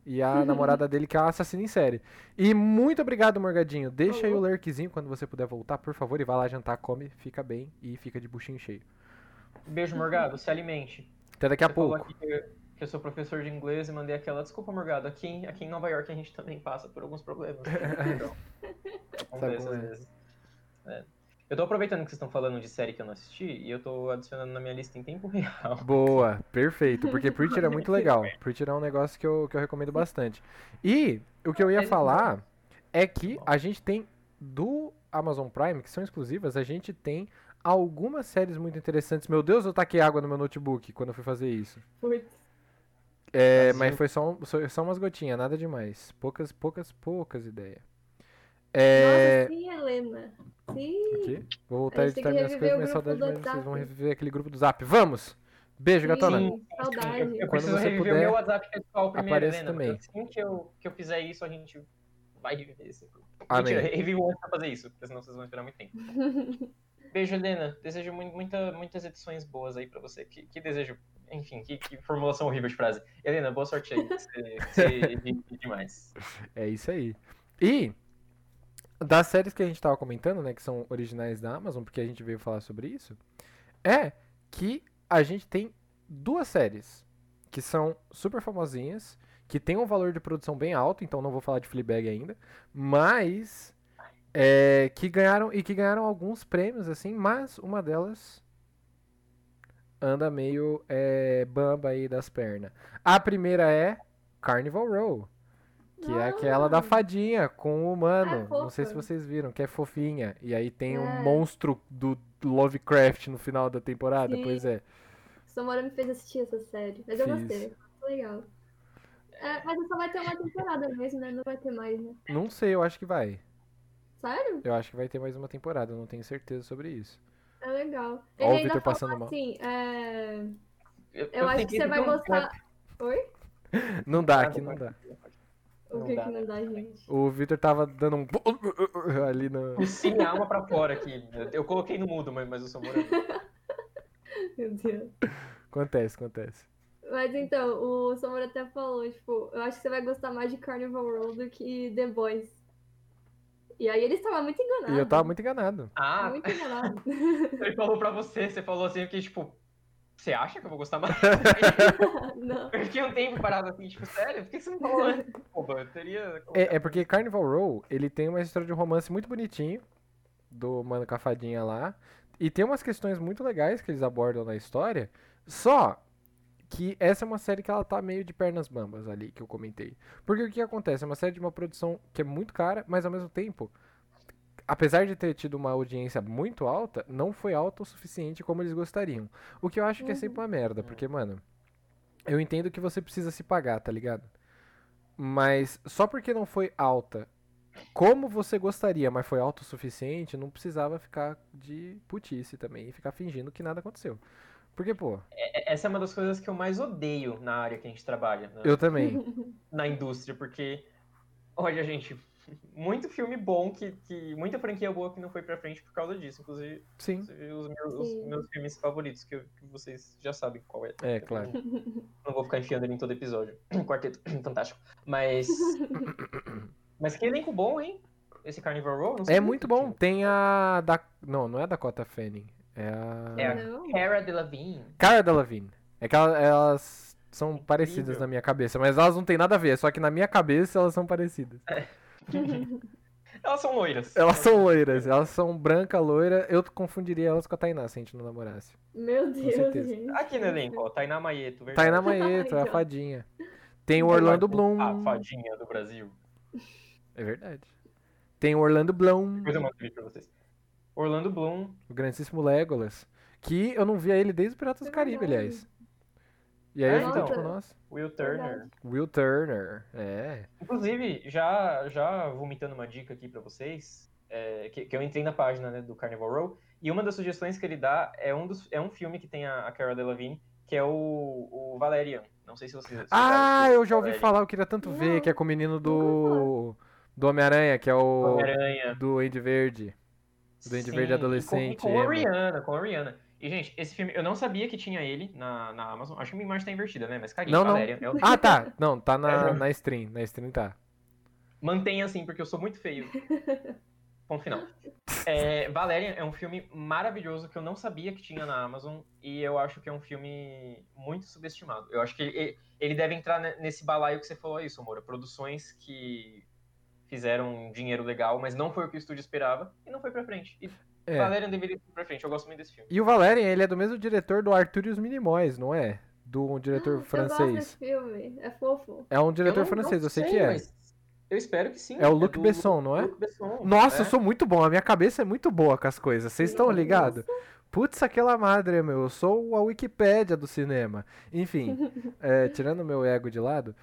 e a namorada dele que é uma assassina em série. E muito obrigado, Morgadinho. Deixa aí o lurkzinho quando você puder voltar, por favor, e vai lá jantar, come, fica bem e fica de buchinho cheio. Beijo, Morgado, se alimente. Até daqui a Você pouco. aqui que, que eu sou professor de inglês e mandei aquela. Desculpa, Morgado, aqui, em- aqui em Nova York a gente também passa por alguns problemas. Então, como às é. vezes. É. Eu tô aproveitando que vocês estão falando de série que eu não assisti e eu tô adicionando na minha lista em tempo real. Boa, perfeito. Porque Preacher é muito legal. Preacher é um negócio que eu, que eu recomendo bastante. E o que eu ia falar é que a gente tem do Amazon Prime, que são exclusivas, a gente tem algumas séries muito interessantes. Meu Deus, eu taquei água no meu notebook quando eu fui fazer isso. Putz. É, Assim. mas foi só, um- só, só umas gotinhas, nada demais. Poucas, poucas, poucas ideias. É. Nossa, sim, Helena. Sim. Vou voltar a editar minhas reviver coisas, minha saudade, mas vocês vão reviver aquele grupo do Zap. Vamos! Beijo, gatona. Sim, saudade. Eu, eu Quando preciso você reviver puder, o meu WhatsApp pessoal primeiro, apareça Helena. também. Assim que eu, que eu fizer isso, a gente vai reviver esse grupo. Amém. Mentira, revivo antes pra fazer isso, porque senão vocês vão esperar muito tempo. Beijo, Helena. Desejo mu- muita, muitas edições boas aí pra você. Que, que desejo. Enfim, que, que formulação horrível de frase. Helena, boa sorte aí. Você, você demais. É isso aí. E das séries que a gente tava comentando, né, que são originais da Amazon, porque a gente veio falar sobre isso, é que a gente tem duas séries que são super famosinhas, que tem um valor de produção bem alto, então não vou falar de Fleabag ainda, mas é, que ganharam e que ganharam alguns prêmios assim, mas uma delas anda meio é, bamba aí das pernas. A primeira é Carnival Row. Que é aquela da Ah. fadinha com o humano. Ah, Não sei se vocês viram, que é fofinha. E aí tem um É. monstro do Lovecraft no final da temporada. Sim. Pois é. Samora me fez assistir essa série, mas eu Fiz. gostei. Legal. É, mas só vai ter uma temporada mesmo, né? Não vai ter mais, né? Não sei, eu acho que vai. Sério? Eu acho que vai ter mais uma temporada, eu não tenho certeza sobre isso. É legal. Ó o Ele ainda Victor passando mal. assim, é... Eu, eu acho que você vai gostar... Oi? Não dá, Ah, aqui não dá. O que dá, que né? não dá, gente? O Victor tava dando um. ali no. Cuspi minha alma pra fora aqui. Eu, eu coloquei no mudo, mas, mas o Samora. Meu Deus. Acontece, acontece. Mas então, o Samora até falou, tipo, eu acho que você vai gostar mais de Carnival Row do que The Boys. E aí ele estava muito enganado. E eu tava muito enganado. Ah, Muito enganado. ele falou pra você, você falou assim, porque, tipo, você acha que eu vou gostar mais? não. eu fiquei um tempo parado assim, tipo, sério? Por que você não falou antes? Pô, eu teria. É, é porque Carnival Row, ele tem uma história de romance muito bonitinho. Do Mano Cafadinha lá. E tem umas questões muito legais que eles abordam na história. Só que essa é uma série que ela tá meio de pernas bambas ali, que eu comentei. Porque o que acontece? É uma série de uma produção que é muito cara, mas ao mesmo tempo, apesar de ter tido uma audiência muito alta, não foi alta o suficiente como eles gostariam. O que eu acho que é sempre uma merda, porque, mano, eu entendo que você precisa se pagar, tá ligado? Mas só porque não foi alta como você gostaria, mas foi alto o suficiente, não precisava ficar de putice também e ficar fingindo que nada aconteceu. Porque, pô, É- Essa é uma das coisas que eu mais odeio na área que a gente trabalha, na, eu também. na indústria, porque, olha, gente, muito filme bom, que, que muita franquia boa que não foi pra frente por causa disso. Inclusive, Sim, inclusive os, meus, os meus filmes favoritos, que, eu- que vocês já sabem qual é. é, claro. Não vou ficar enfiando ele em todo episódio. Quarteto, fantástico. Mas. Mas que elenco bom, hein? Esse Carnival Row? Não É muito bom. tinha. Tem a. Da... Não, não é a Dakota Fanning. É a. É a Não. Cara Delevingne. Cara Delevingne. É que ela- elas são parecidas na minha cabeça, mas elas não têm nada a ver. Só que na minha cabeça elas são parecidas. Elas são loiras. Elas são loiras. Elas são branca, loira. Eu confundiria elas com a Tainá se a gente não namorasse. Meu Deus, gente. Aqui no elenco, ó, Tainá Maieto, verdade. Tainá Maieto, é a fadinha. Tem o Orlando Bloom. A fadinha do Brasil. É verdade. Tem o Orlando Bloom, Depois eu mando vídeo pra vocês. Orlando Bloom. o grandíssimo Legolas. Que eu não via ele desde o Piratas do É Caribe, aliás. E aí É, eu fiquei então. tipo, nossa. Will Turner. Verdade. Will Turner. É. Inclusive, já, já vomitando uma dica aqui pra vocês, é, que, que eu entrei na página né, do Carnival Row, e uma das sugestões que ele dá é um, dos, é um filme que tem a, a Cara Delevingne, que é o, o Valerian. Não sei se vocês... se Ah, eu já ouvi Valerian. falar, eu queria tanto ver, Não, que é com o menino do. Do Homem-Aranha, que é o. Homem-Aranha. Do Andy Verde. Do Andy Verde adolescente, Com, com a. Rihanna, com a Rihanna. E, gente, esse filme, eu não sabia que tinha ele na, na Amazon. Acho que a minha imagem tá invertida, né? Mas caguei, Não, não. Valerian. é o- Ah, tá. Não, tá na, É. na stream. Na stream tá. Mantenha assim, porque eu sou muito feio. Ponto final. É, Valerian é um filme maravilhoso que eu não sabia que tinha na Amazon e eu acho que é um filme muito subestimado. Eu acho que ele, ele deve entrar ne- nesse balaio que você falou aí, Somora. Produções que fizeram um dinheiro legal, mas não foi o que o estúdio esperava e não foi pra frente. E É. Valerian deveria ir pra frente. Eu gosto muito desse filme. E o Valerian, ele é do mesmo diretor do Arthur e os Minimóis, não é? Do um diretor Eu gosto francês. desse filme. É fofo. É um Eu diretor não- francês, não eu sei que é. mas Eu espero que sim. É o Luc do- Besson, não é? Luc Besson. Nossa, eu é. sou muito bom. A minha cabeça é muito boa com as coisas. Vocês estão ligados? Putz, aquela madre, meu. Eu sou a Wikipédia do cinema. Enfim, é, tirando o meu ego de lado,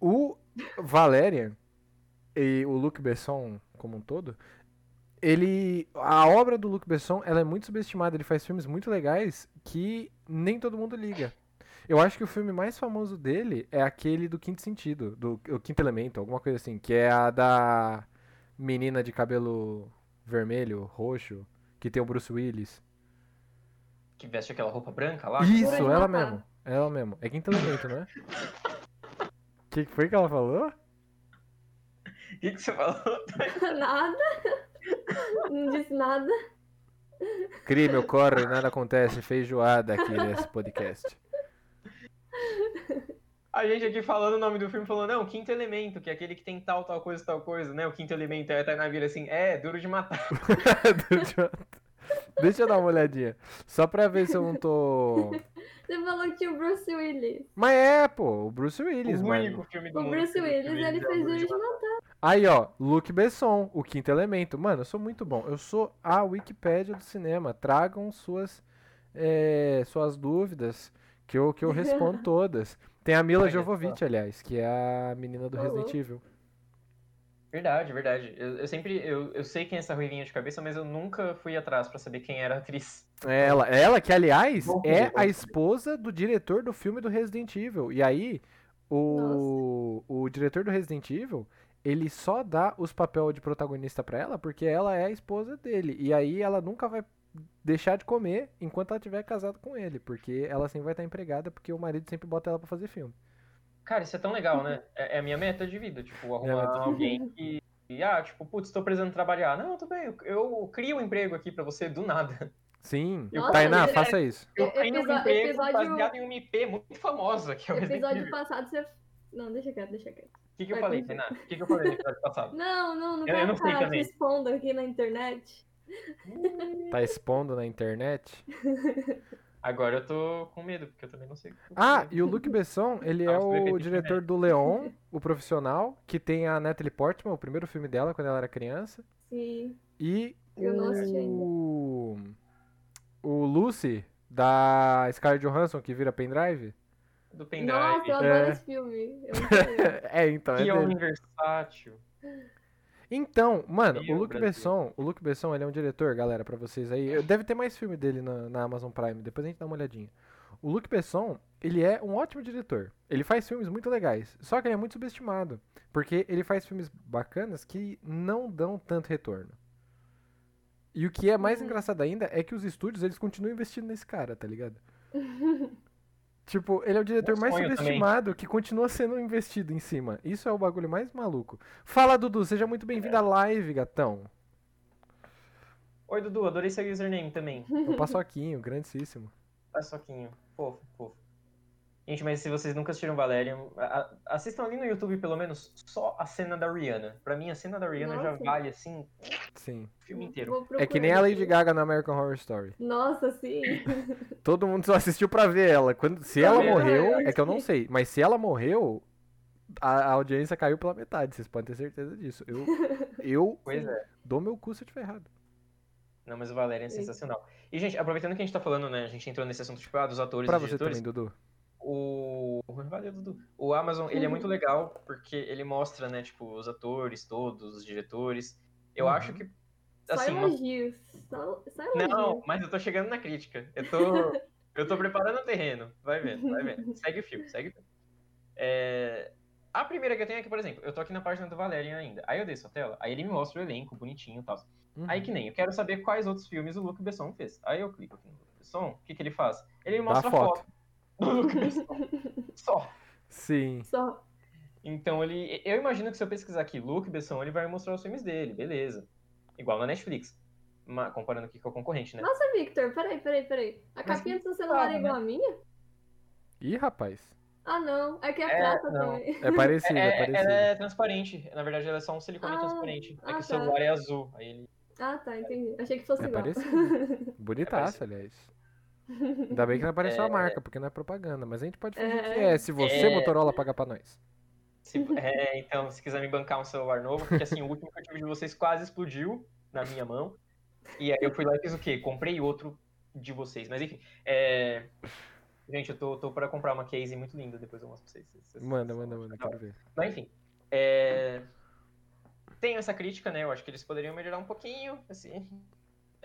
o Valerian e o Luc Besson como um todo, ele. A obra do Luc Besson ela é muito subestimada. Ele faz filmes muito legais que nem todo mundo liga. Eu acho que o filme mais famoso dele é aquele do Quinto Sentido, do o Quinto Elemento, alguma coisa assim, que é a da menina de cabelo vermelho, roxo, que tem o Bruce Willis. Que veste aquela roupa branca lá. Isso, ela matar. mesmo. Ela mesmo. É Quinto Elemento, não é? O que que foi que ela falou? O que, que você falou? nada. Não disse nada. Crime ocorre, nada acontece, feijoada aqui nesse podcast. A gente aqui falando o nome do filme, falou, não, Quinto Elemento, que é aquele que tem tal, tal coisa, tal coisa, né? O Quinto Elemento, aí a Tainá vira assim, é, duro de matar. Deixa eu dar uma olhadinha. Só pra ver se eu não tô. Você falou que tinha o Bruce Willis. Mas é, pô, o Bruce Willis, o mano. único filme do O mundo. Bruce Willis, ele fez Duro de Matar. Aí, ó, Luke Besson, o quinto elemento. Mano, eu sou muito bom. Eu sou a Wikipédia do cinema. Tragam suas, é, suas dúvidas, que eu, que eu respondo todas. Tem a Mila Jovovich, aliás, que é a menina do Resident. Evil. Verdade, verdade. Eu, eu sempre, eu, eu sei quem é essa ruivinha de cabeça, mas eu nunca fui atrás pra saber quem era a atriz. É Ela, ela que, aliás, Bom é bom a esposa do diretor do filme do Resident Evil. E aí, o, o diretor do Resident Evil, ele só dá os papéis de protagonista pra ela porque ela é a esposa dele. E aí ela nunca vai deixar de comer enquanto ela estiver casada com ele, porque ela sempre vai estar empregada porque o marido sempre bota ela pra fazer filme. Cara, isso é tão legal, né? É, é a minha meta de vida, tipo, É arrumar de alguém que. E, ah, tipo, putz, tô precisando trabalhar. Não, tudo bem, eu, eu crio um emprego aqui pra você do nada. Sim, Nossa, Tainá, é- faça isso. Eu tenho um emprego episódio- baseado em uma IP muito famosa, que é o Episódio passado você. Não, deixa quieto, deixa quieto. O que, que eu falei. Tainá? O que, que eu falei no episódio passado? Não, não, não Eu- eu quero não sei ficar te também. expondo aqui na internet. Tá expondo na internet. Agora eu tô com medo, porque eu também não sei. Ah, e o Luc Besson, ele Ah, é o que diretor do Leon, o profissional, que tem a Natalie Portman, o primeiro filme dela quando ela era criança. Sim. E Eu não assisti o... o Lucy, da Scarlett Johansson, que vira pendrive. Do pendrive. Nossa, eu adoro É. esse filme. Eu é, então, é que dele. homem versátil. Então, mano, Meu o Luc Brasil. Besson, o Luc Besson, ele é um diretor, galera, pra vocês aí. Eu- Deve ter mais filme dele na, na Amazon Prime, depois a gente dá uma olhadinha. O Luc Besson, ele é um ótimo diretor. Ele faz filmes muito legais, só que ele é muito subestimado, porque ele faz filmes bacanas que não dão tanto retorno. E o que é mais Hum. engraçado ainda é que os estúdios, eles continuam investindo nesse cara, tá ligado? Tipo, ele é o diretor mais sonho também. subestimado que continua sendo investido em cima. Isso é o bagulho mais maluco. Fala, Dudu, seja muito bem-vindo à live, gatão. Oi, Dudu, adorei seu username também. O paçoquinho, grandíssimo. Soquinho. Fofo, fofo. Gente, mas se vocês nunca assistiram Valerian, a- assistam ali no YouTube, pelo menos, só a cena da Rihanna. Pra mim, a cena da Rihanna já Nossa. vale, assim, Sim. o filme inteiro. É que nem a Lady. Gaga no American Horror Story. Nossa, sim. Todo mundo só assistiu pra ver ela. Quando, se Pra ela ver, morreu, é. que eu não sei. Mas se ela morreu, a, a audiência caiu pela metade. Vocês podem ter certeza disso. Eu, eu Pois é. dou meu cu se eu estiver errado. Não, mas o Valerian é sensacional. E, gente, aproveitando que a gente tá falando, né, a gente entrou nesse assunto, tipo, ah, dos atores Pra e você diretores, também, Dudu. O... Valeu, Dudu. O Amazon, ele é muito legal, porque ele mostra, né, tipo, os atores todos, os diretores. Eu Uhum. acho que, Só assim, uma elogios. Só, só elogios. Não, mas eu tô chegando na crítica. Eu tô, eu tô preparando o terreno. Vai vendo, vai vendo. Segue o fio, segue o fio. É, A primeira que eu tenho aqui, por exemplo, eu tô aqui na página do Valerian ainda. Aí eu desço a tela, aí ele me mostra o elenco bonitinho e tal. Uhum. Aí que nem, eu quero saber quais outros filmes o Luc Besson fez. Aí eu clico aqui no Luc Besson, o que, que ele faz? Ele me Dá mostra a foto. foto. Só. Sim. Só. Então ele. Eu imagino que se eu pesquisar aqui Luc Besson, ele vai mostrar os filmes dele, beleza. Igual na Netflix. Ma- comparando aqui com a concorrente, né? Nossa, Victor, peraí, peraí, peraí. A Mas capinha do seu celular fala, é igual a minha? Ih, rapaz. Ah, não. É que é, É, prata não. também. É parecido, é, É, parecido. ela é transparente. Na verdade, ela é só um silicone Ah, transparente. É ah, que tá. o celular é azul. Aí ele. Ah, tá, entendi. Achei que fosse É igual. parecido. Bonitaço, aliás. Ainda bem que não apareceu a É. marca, porque não é propaganda. Mas a gente pode fingir É. que é, se você, É. Motorola, pagar pra nós. Se- é, então, se quiser me bancar um celular novo, porque assim, o último que eu tive de vocês quase explodiu na minha mão. E aí eu fui lá e fiz o quê? Comprei outro de vocês. Mas enfim, é... Gente, eu tô, tô pra comprar uma case muito linda, depois eu mostro pra vocês. Vocês- Manda, vocês manda, manda, quero ver. Mas enfim, é... tenho essa crítica, né? Eu acho que eles poderiam melhorar um pouquinho, assim,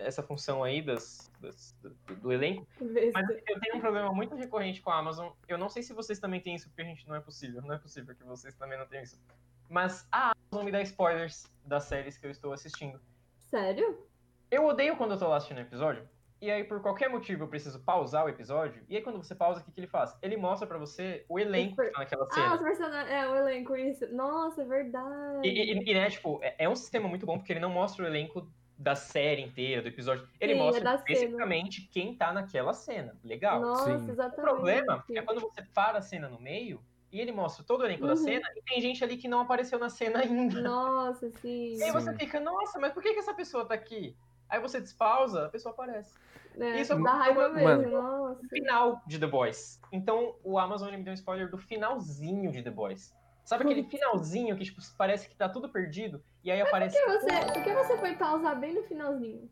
essa função aí das, das- do, do elenco. Mas eu tenho um problema muito recorrente com a Amazon. Eu não sei se vocês também têm isso, porque, gente, não é possível. Não é possível que vocês também não tenham isso. Mas a Amazon me dá spoilers das séries que eu estou assistindo. Sério? Eu odeio quando eu tô lá assistindo o episódio. E aí, por qualquer motivo, eu preciso pausar o episódio. E aí, quando você pausa, o que, que ele faz? Ele mostra pra você o elenco que tá naquela Ah, cena. os personagens. É, o elenco, isso. Nossa, é verdade. E, e- e, né, tipo, é, é um sistema muito bom porque ele não mostra o elenco da série inteira, do episódio. Ele Sim, é mostra da cena. especificamente quem tá naquela cena. Legal. Nossa, Sim. exatamente. O problema é quando você para a cena no meio e ele mostra todo o elenco da Uhum. cena e tem gente ali que não apareceu na cena ainda. Nossa, sim. E aí você Sim. fica, nossa, mas por que, que essa pessoa tá aqui? Aí você despausa, a pessoa aparece. É, Isso dá raiva mesmo, nossa. No final de The Boys. Então o Amazon ele me deu um spoiler do finalzinho de The Boys. Sabe aquele finalzinho que tipo, parece que tá tudo perdido e aí aparece. Por que, você, por que você foi pausar bem no finalzinho?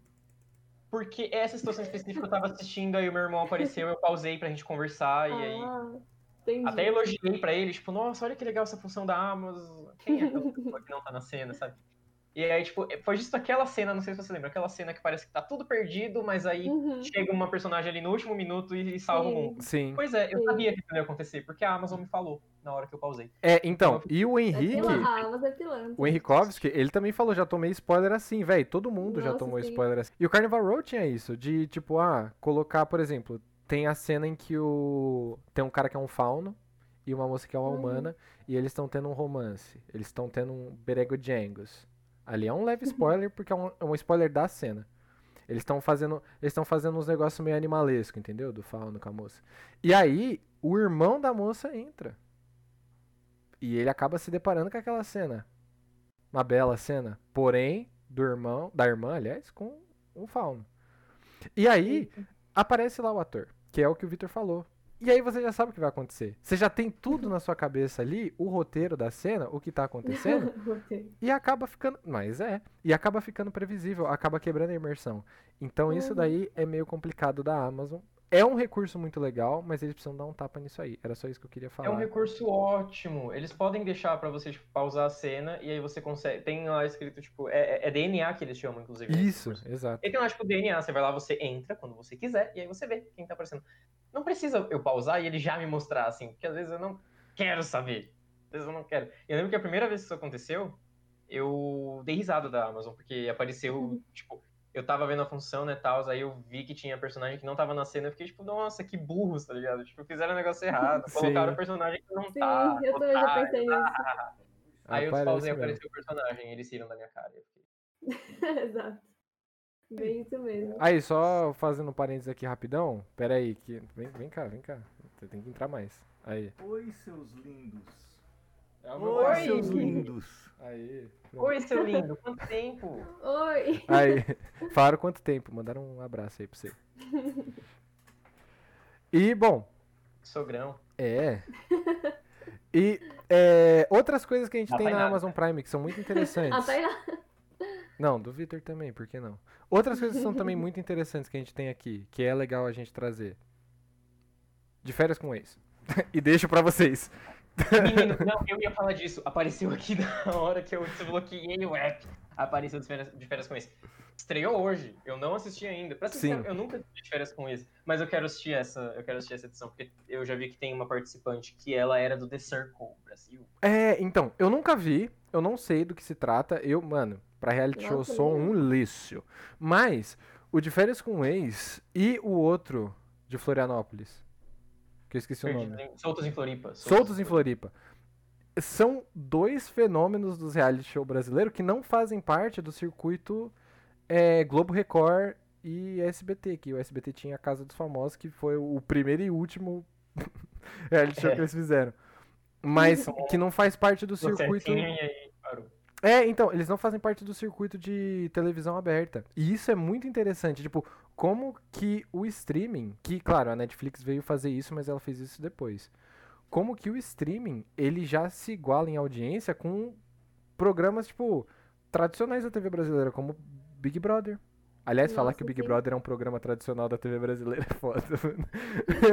Porque essa situação específica eu tava assistindo, aí o meu irmão apareceu, eu pausei pra gente conversar e aí. Ah, entendi. Até elogiei pra ele, tipo, nossa, olha que legal essa função da Amazon. Quem é que não tá na cena, sabe? E aí, tipo, foi justo aquela cena, não sei se você lembra, aquela cena que parece que tá tudo perdido, mas aí Uhum. chega uma personagem ali no último minuto e salva o Sim. mundo. Sim. Pois é, eu Sim. sabia que isso ia acontecer, porque a Amazon me falou na hora que eu pausei. É, então, e o É Henrique, é pilantra. o Henrikovski, ele também falou, já tomei spoiler assim, velho, todo mundo já Nossa, tomou sim. spoiler assim. E o Carnival Row tinha isso, de tipo, ah, colocar, por exemplo, tem a cena em que o tem um cara que é um fauno e uma moça que é uma Uhum. humana e eles estão tendo um romance, eles estão tendo um berego jangos. Ali é um Uhum. leve spoiler porque é um, é um spoiler da cena. Eles estão fazendo, eles fazendo uns negócios meio animalesco, entendeu? Do fauno com a moça. E aí, o irmão da moça entra. E ele acaba se deparando com aquela cena. Uma bela cena, porém, do irmão, da irmã, aliás, com um fauno. E aí, aparece lá o ator, que é o que o Victor falou. E aí você já sabe o que vai acontecer. Você já tem tudo na sua cabeça ali, o roteiro da cena, o que tá acontecendo, e acaba ficando. Mas é. E acaba ficando previsível, acaba quebrando a imersão. Então isso Uhum. daí é meio complicado da Amazon. É um recurso muito legal, mas eles precisam dar um tapa nisso aí. Era só isso que eu queria falar. É um recurso ótimo. Eles podem deixar pra você tipo, pausar a cena e aí você consegue. Tem lá escrito, tipo, é, é- é DNA que eles chamam, inclusive. né, Isso, exato. Ele tem lá, tipo, DNA, você vai lá, você entra quando você quiser, e aí você vê quem tá aparecendo. Não precisa eu pausar e ele já me mostrar, assim, porque às vezes eu não quero saber. Às vezes eu não quero. Eu lembro que a primeira vez que isso aconteceu, eu dei risada da Amazon, porque apareceu, tipo, eu tava vendo a função, né, tal, aí eu vi que tinha personagem que não tava na cena, eu fiquei tipo, nossa, que burros, tá ligado? Tipo, fizeram o negócio errado, Sim. colocaram o personagem que não Sim, tá. eu também já pensei nisso. Aí eu Aparece pausei e apareceu o personagem, e eles riram da minha cara. Eu fiquei, Exato. Bem isso mesmo. Aí, só fazendo um parênteses aqui rapidão. Pera aí, que... vem, vem cá, vem cá. Você tem que entrar mais. Aí. Oi, seus lindos. É o Oi, Oi. seus lindos. Aí. pronto. Oi, seu lindo, quanto tempo? Oi! Aí, falaram quanto tempo, mandaram um abraço aí pra você. E, bom, Sogrão. é. E é, outras coisas que a gente Ah, tem vai na. Amazon Prime que são muito interessantes. Ah, tá. Não, do Victor também, por que não? Outras coisas que são também muito interessantes que a gente tem aqui, que é legal a gente trazer. De férias com ex. e deixo pra vocês. Menino, não, eu ia falar disso. Apareceu aqui na hora que eu desbloqueei o app. Apareceu de férias, de férias com esse. Estreou hoje. Eu não assisti ainda. Pra ser eu nunca assisti de férias com esse. Mas eu quero assistir essa. Eu quero assistir essa edição, porque eu já vi que tem uma participante que ela era do The Circle Brasil. É, então, eu nunca vi, eu não sei do que se trata. Eu, mano, Pra reality show eu sou um lixo. Mas, o de férias com o ex e o outro de Florianópolis, que eu esqueci o nome. Em- Soltos em Floripa. Soltos em Floripa. São dois fenômenos dos reality show brasileiro que não fazem parte do circuito é, Globo Record e SBT, que o SBT tinha a Casa dos Famosos, que foi o primeiro e último reality show É. que eles fizeram. Mas que não faz parte do circuito. É, então, eles não fazem parte do circuito de televisão aberta. E isso é muito interessante, tipo, como que o streaming, que claro, a Netflix veio fazer isso, mas ela fez isso depois. Como que o streaming, ele já se iguala em audiência com programas, tipo, tradicionais da TV brasileira, como Big Brother. Aliás, falar Nossa, que o Big sim. Brother é um programa tradicional da TV brasileira é foda. mano.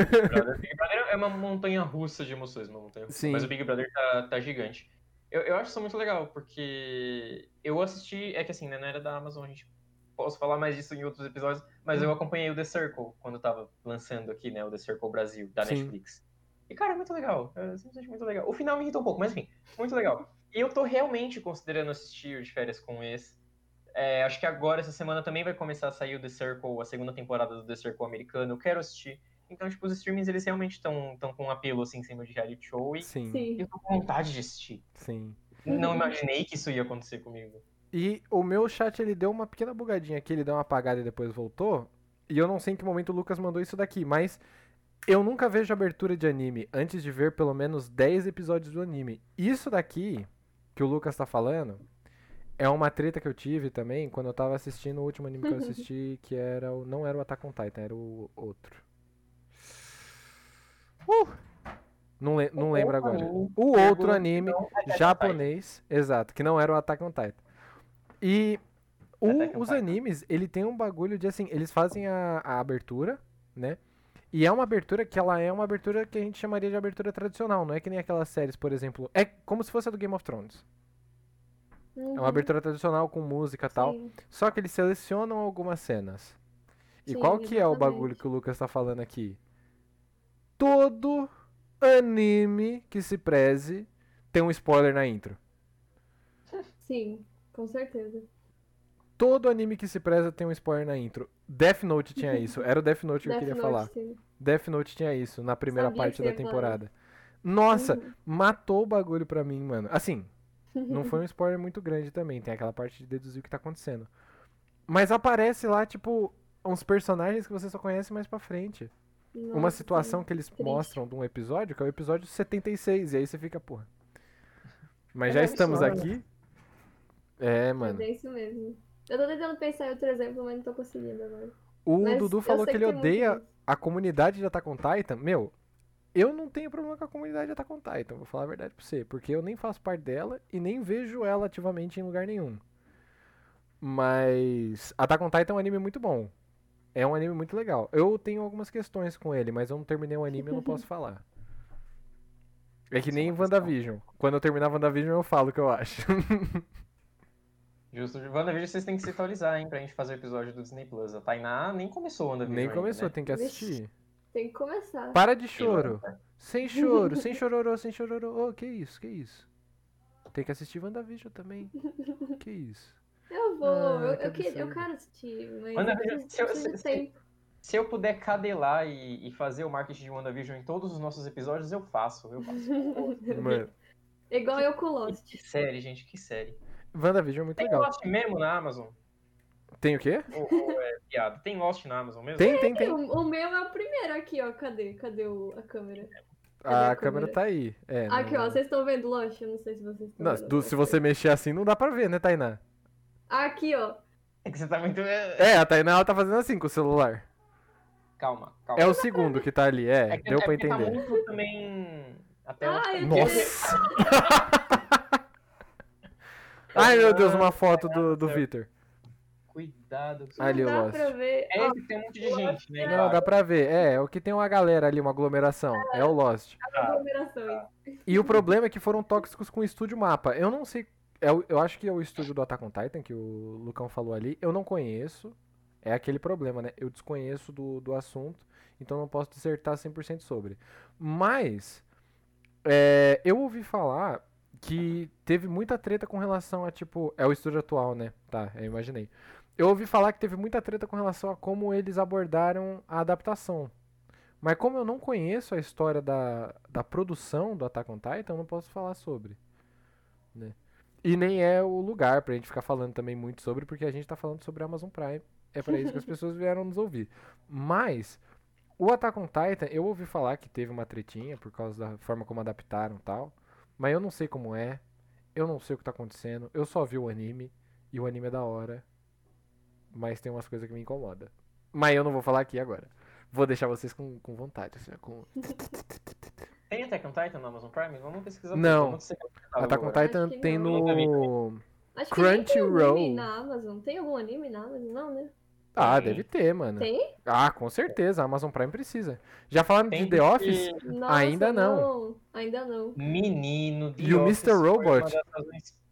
Big Brother, Big Brother é uma montanha russa de emoções, uma montanha russa. Sim. Mas o Big Brother tá, tá gigante. Eu, eu acho isso muito legal, porque eu assisti, é que assim, né, não era da Amazon, a gente posso falar mais disso em outros episódios, mas Hum. eu acompanhei o The Circle quando tava lançando aqui, né, o The Circle Brasil, da Sim. Netflix. E, cara, é muito legal. É simplesmente muito legal. O final me irritou um pouco, mas enfim, muito legal. E eu tô realmente considerando assistir o de férias com esse. É, acho que agora, essa semana, também vai começar a sair o The Circle, a segunda temporada do The Circle americano. Eu quero assistir. Então, tipo, os streamings, eles realmente estão com um apelo, assim, em cima de reality show. E Sim, Sim. eu tô com vontade de assistir. sim. Não imaginei que isso ia acontecer comigo. E o meu chat ele deu uma pequena bugadinha aqui, ele deu uma apagada e depois voltou. E eu não sei em que momento o Lucas mandou isso daqui, mas eu nunca vejo abertura de anime antes de ver pelo menos 10 episódios do anime. Isso daqui que o Lucas tá falando é uma treta que eu tive também quando eu tava assistindo o último anime que eu assisti, que era o não era o Attack on Titan, era o outro. Uh! Não, le- não lembro agora. O outro anime japonês, exato, que não era o Attack on Titan. E o- os animes, ele tem um bagulho de assim, eles fazem a, a abertura, né? E é uma abertura que ela é uma abertura que a gente chamaria de abertura tradicional, não é que nem aquelas séries, por exemplo. É como se fosse a do Game of Thrones. É uma abertura tradicional com música e tal. Só que eles selecionam algumas cenas. E Sim, qual que é o exatamente. bagulho que o Lucas tá falando aqui? Todo anime que se preze tem um spoiler na intro. Sim, com certeza. Todo anime que se preza tem um spoiler na intro. Death Note tinha isso. Era o Death Note que eu queria Note, falar. sim. Death Note tinha isso na primeira Sabia parte da temporada. Nossa, Uhum. matou o bagulho pra mim, mano. Assim, não foi um spoiler muito grande também. Tem aquela parte de deduzir o que tá acontecendo. Mas aparece lá, tipo, uns personagens que você só conhece mais pra frente. Uma Nossa, situação sim. que eles Triste. mostram de um episódio, que é o episódio 76. E aí você fica, porra. Mas É já estamos aqui. É, É mano. bem isso mesmo. Eu tô tentando pensar em outro exemplo, mas não tô conseguindo agora. O Mas Dudu falou que ele odeia a comunidade de Attack on Titan. Meu, eu não tenho problema com a comunidade de Attack on Titan, vou falar a verdade pra você. Porque eu nem faço parte dela e nem vejo ela ativamente em lugar nenhum. Mas Attack on Titan é um anime muito bom. É um anime muito legal. Eu tenho algumas questões com ele, mas eu não terminei o anime e eu não posso falar. É que é nem. WandaVision. Quando eu terminar WandaVision eu falo o que eu acho. Justo. WandaVision vocês têm que se atualizar, hein, pra gente fazer o episódio do Disney Plus. A Tainá nem começou o WandaVision nem ainda, começou, né? tem que assistir. Tem que começar. Para de choro. Sem choro, sem chororô, sem chororô. Ô, que isso, que isso. Tem que assistir WandaVision também. Que isso. Eu vou, Ah, eu, que eu, que- eu quero assistir, mas WandaVision, eu preciso, se eu- se- tempo. Se eu puder cadelar e, e fazer o marketing de WandaVision em todos os nossos episódios, eu faço. Eu faço. Mano, Igual eu com Lost. que série, gente, que série. WandaVision é muito Tem legal. Lost mesmo na Amazon? Tem o quê? Ou, ou é piada? Tem Lost na Amazon mesmo? Tem, tem, tem. O, o meu é o primeiro aqui, ó. Cadê? Cadê o, a câmera? Cadê A a câmera câmera? tá aí. É, Aqui, não- ó. Vocês estão vendo Lost? Eu não sei se vocês estão Não, vendo. do- se você mexer assim, não dá pra ver, né, Tainá? Aqui, ó. É que você tá muito. É, a Tainá ela tá fazendo assim com o celular. Calma, calma. É o segundo que tá ali, é. que- deu pra porque entender. Tá muito também. Até Ah, tá- eu Nossa! Ai, meu Deus, uma foto do, do Victor. Cuidado. com. Ali, não o dá Lost. pra ver. É esse que tem um monte de gente, né? Não, dá pra ver. É, é o que tem uma galera ali, uma aglomeração. É o Lost. aglomerações. E o problema é que foram tóxicos com o estúdio mapa. Eu não sei. É o- eu acho que é o estúdio do Attack on Titan, que o Lucão falou ali. Eu não conheço. É aquele problema, né? Eu desconheço do, do assunto, então não posso dissertar 100% sobre. Mas, é, eu ouvi falar que teve muita treta com relação a, tipo, é o estúdio atual, né? Tá, eu imaginei. Eu ouvi falar que teve muita treta com relação a como eles abordaram a adaptação. Mas como eu não conheço a história da, da produção do Attack on Titan, eu não posso falar sobre. Né? E nem é o lugar pra gente ficar falando também muito sobre, porque a gente tá falando sobre a Amazon Prime. É pra isso que as pessoas vieram nos ouvir. Mas, o Attack on Titan, eu ouvi falar que teve uma tretinha por causa da forma como adaptaram e tal. Mas eu não sei como é. Eu não sei o que tá acontecendo. Eu só vi o anime. E o anime é da hora. Mas tem umas coisas que me incomodam. Mas eu não vou falar aqui agora. Vou deixar vocês com, com vontade. Assim, com... Tem Attack on Titan no Amazon Prime? Vamos pesquisar. Não. Attack on. Titan tem não. No. Acho que nem tem Crunchyroll. Amazon. Tem algum anime na Amazon? Não, né? Ah, Tem. deve ter, mano. Tem? Ah, com certeza. A Amazon Prime precisa. Já falaram Tem de The Office? Nossa, Ainda não. Ainda não. Menino, The E o Mr. Robot?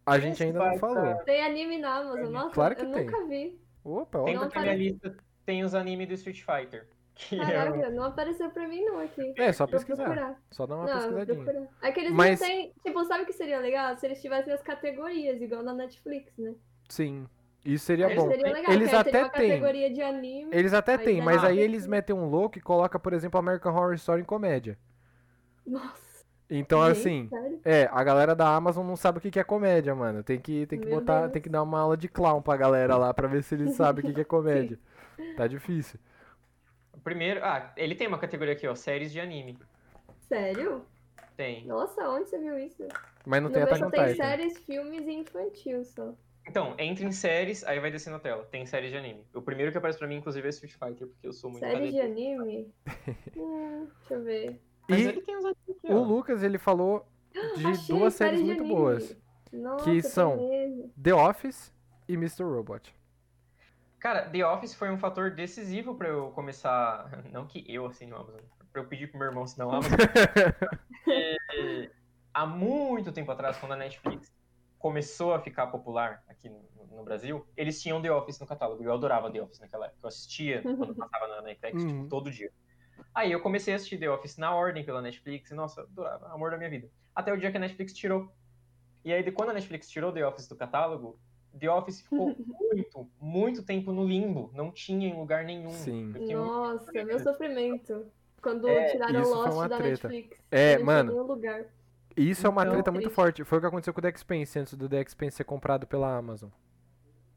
A gente ainda não falou. Tem anime na Amazon. Nossa, Claro que eu tem. nunca vi. Opa, Tem. Não porque na minha aparece. lista tem os animes do Street Fighter. É Caraca, não apareceu pra mim não aqui. É, só pesquisar. procurar. Só dá uma Não, pesquisadinha. É que eles Mas- não têm. Tipo, sabe o que seria legal? Se eles tivessem as categorias, igual na Netflix, né? Sim. Isso seria bom. Seria legal, Eles até têm. categoria de anime. Eles até têm, mas aí eles metem um louco e coloca, por exemplo, American Horror Story em comédia. Nossa. Então, gente, assim, sério? é, a galera da Amazon não sabe o que é comédia, mano. Tem que, tem que Meu botar, Deus. tem que dar uma aula de clown pra galera lá pra ver se eles sabem o que que é comédia. Tá difícil. Primeiro, ah, ele tem uma categoria aqui, ó, séries de anime. Sério? Tem. Nossa, onde você viu isso? Mas não no tem Attack só on tem séries, filmes e infantil só. Então, entra em séries, aí vai descer na tela. Tem séries de anime. O primeiro que aparece pra mim, inclusive, é Street Fighter, porque eu sou muito Séries de anime? hum, deixa eu ver. Mas E aqui, o ó. Lucas, ele falou de Achei, duas séries de muito anime. boas. Nossa, que são- mesmo. The Office e Mr. Robot. Cara, The Office foi um fator decisivo pra eu começar. Não que eu assine o Amazon, pra eu pedir pro meu irmão assinar o Amazon. Porque há muito tempo atrás, quando a Netflix começou a ficar popular aqui no, no Brasil, eles tinham The Office no catálogo. Eu adorava The Office naquela época. Eu assistia quando passava na Netflix Uhum. tipo, todo dia. Aí eu comecei a assistir The Office na ordem pela Netflix e, nossa, eu adorava, amor da minha vida. Até o dia que a Netflix tirou. E aí, de- quando a Netflix tirou The Office do catálogo, The Office ficou muito, muito tempo no limbo. Não tinha em lugar nenhum. Sim. Muito- Nossa, meu sofrimento. Quando É, tiraram isso foi Lost uma da treta. Netflix. É, mano. tinha nenhum lugar. E isso é uma Então, treta muito triste. forte. Foi o que aconteceu com o The Expanse antes do The Expanse ser comprado pela Amazon.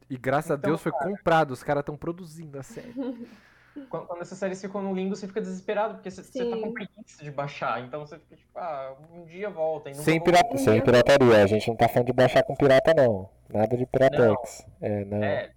E graças a Então, Deus foi comprado, os caras estão produzindo a série. Quando, quando essa série ficou no limbo, você fica desesperado, porque você, você tá com preguiça de baixar. Então você fica tipo, ah, um dia volta. E Sem, volta. pirata, sem pirataria, a gente não tá falando de baixar com pirata não. Nada de piratex. É, não. É,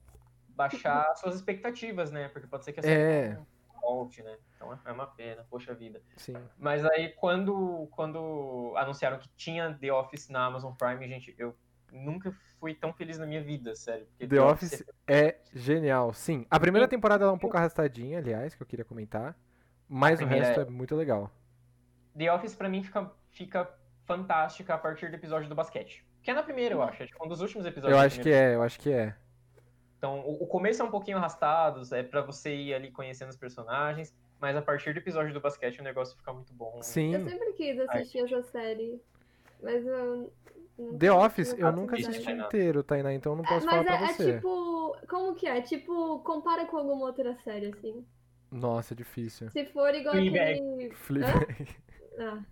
baixar suas expectativas, né? Porque pode ser que a série É. não volte, né? Então é uma pena, poxa vida. Sim. Mas aí, quando, quando anunciaram que tinha The Office na Amazon Prime, gente, eu nunca fui tão feliz na minha vida, sério. porque The Office é genial, sim. A primeira temporada ela é um pouco arrastadinha, aliás, que eu queria comentar. Mas o resto é- é muito legal. The Office, pra mim, fica, fica fantástica a partir do episódio do basquete. Que é na primeira, eu acho. É tipo um dos últimos episódios. Eu acho que é, eu acho que é. Então, o, o começo é um pouquinho arrastado, é pra você ir ali conhecendo os personagens, mas a partir do episódio do basquete o negócio fica muito bom. Sim. Eu sempre quis assistir essa série. Mas eu. Nunca The Office, eu nunca assisti inteiro, Tainá, então eu não É, posso falar mas pra é, é você. tipo. Como que é? Tipo, compara com alguma outra série, assim. Nossa, é difícil. Se for igual Fleabag. aquele. Fleabag. Ah.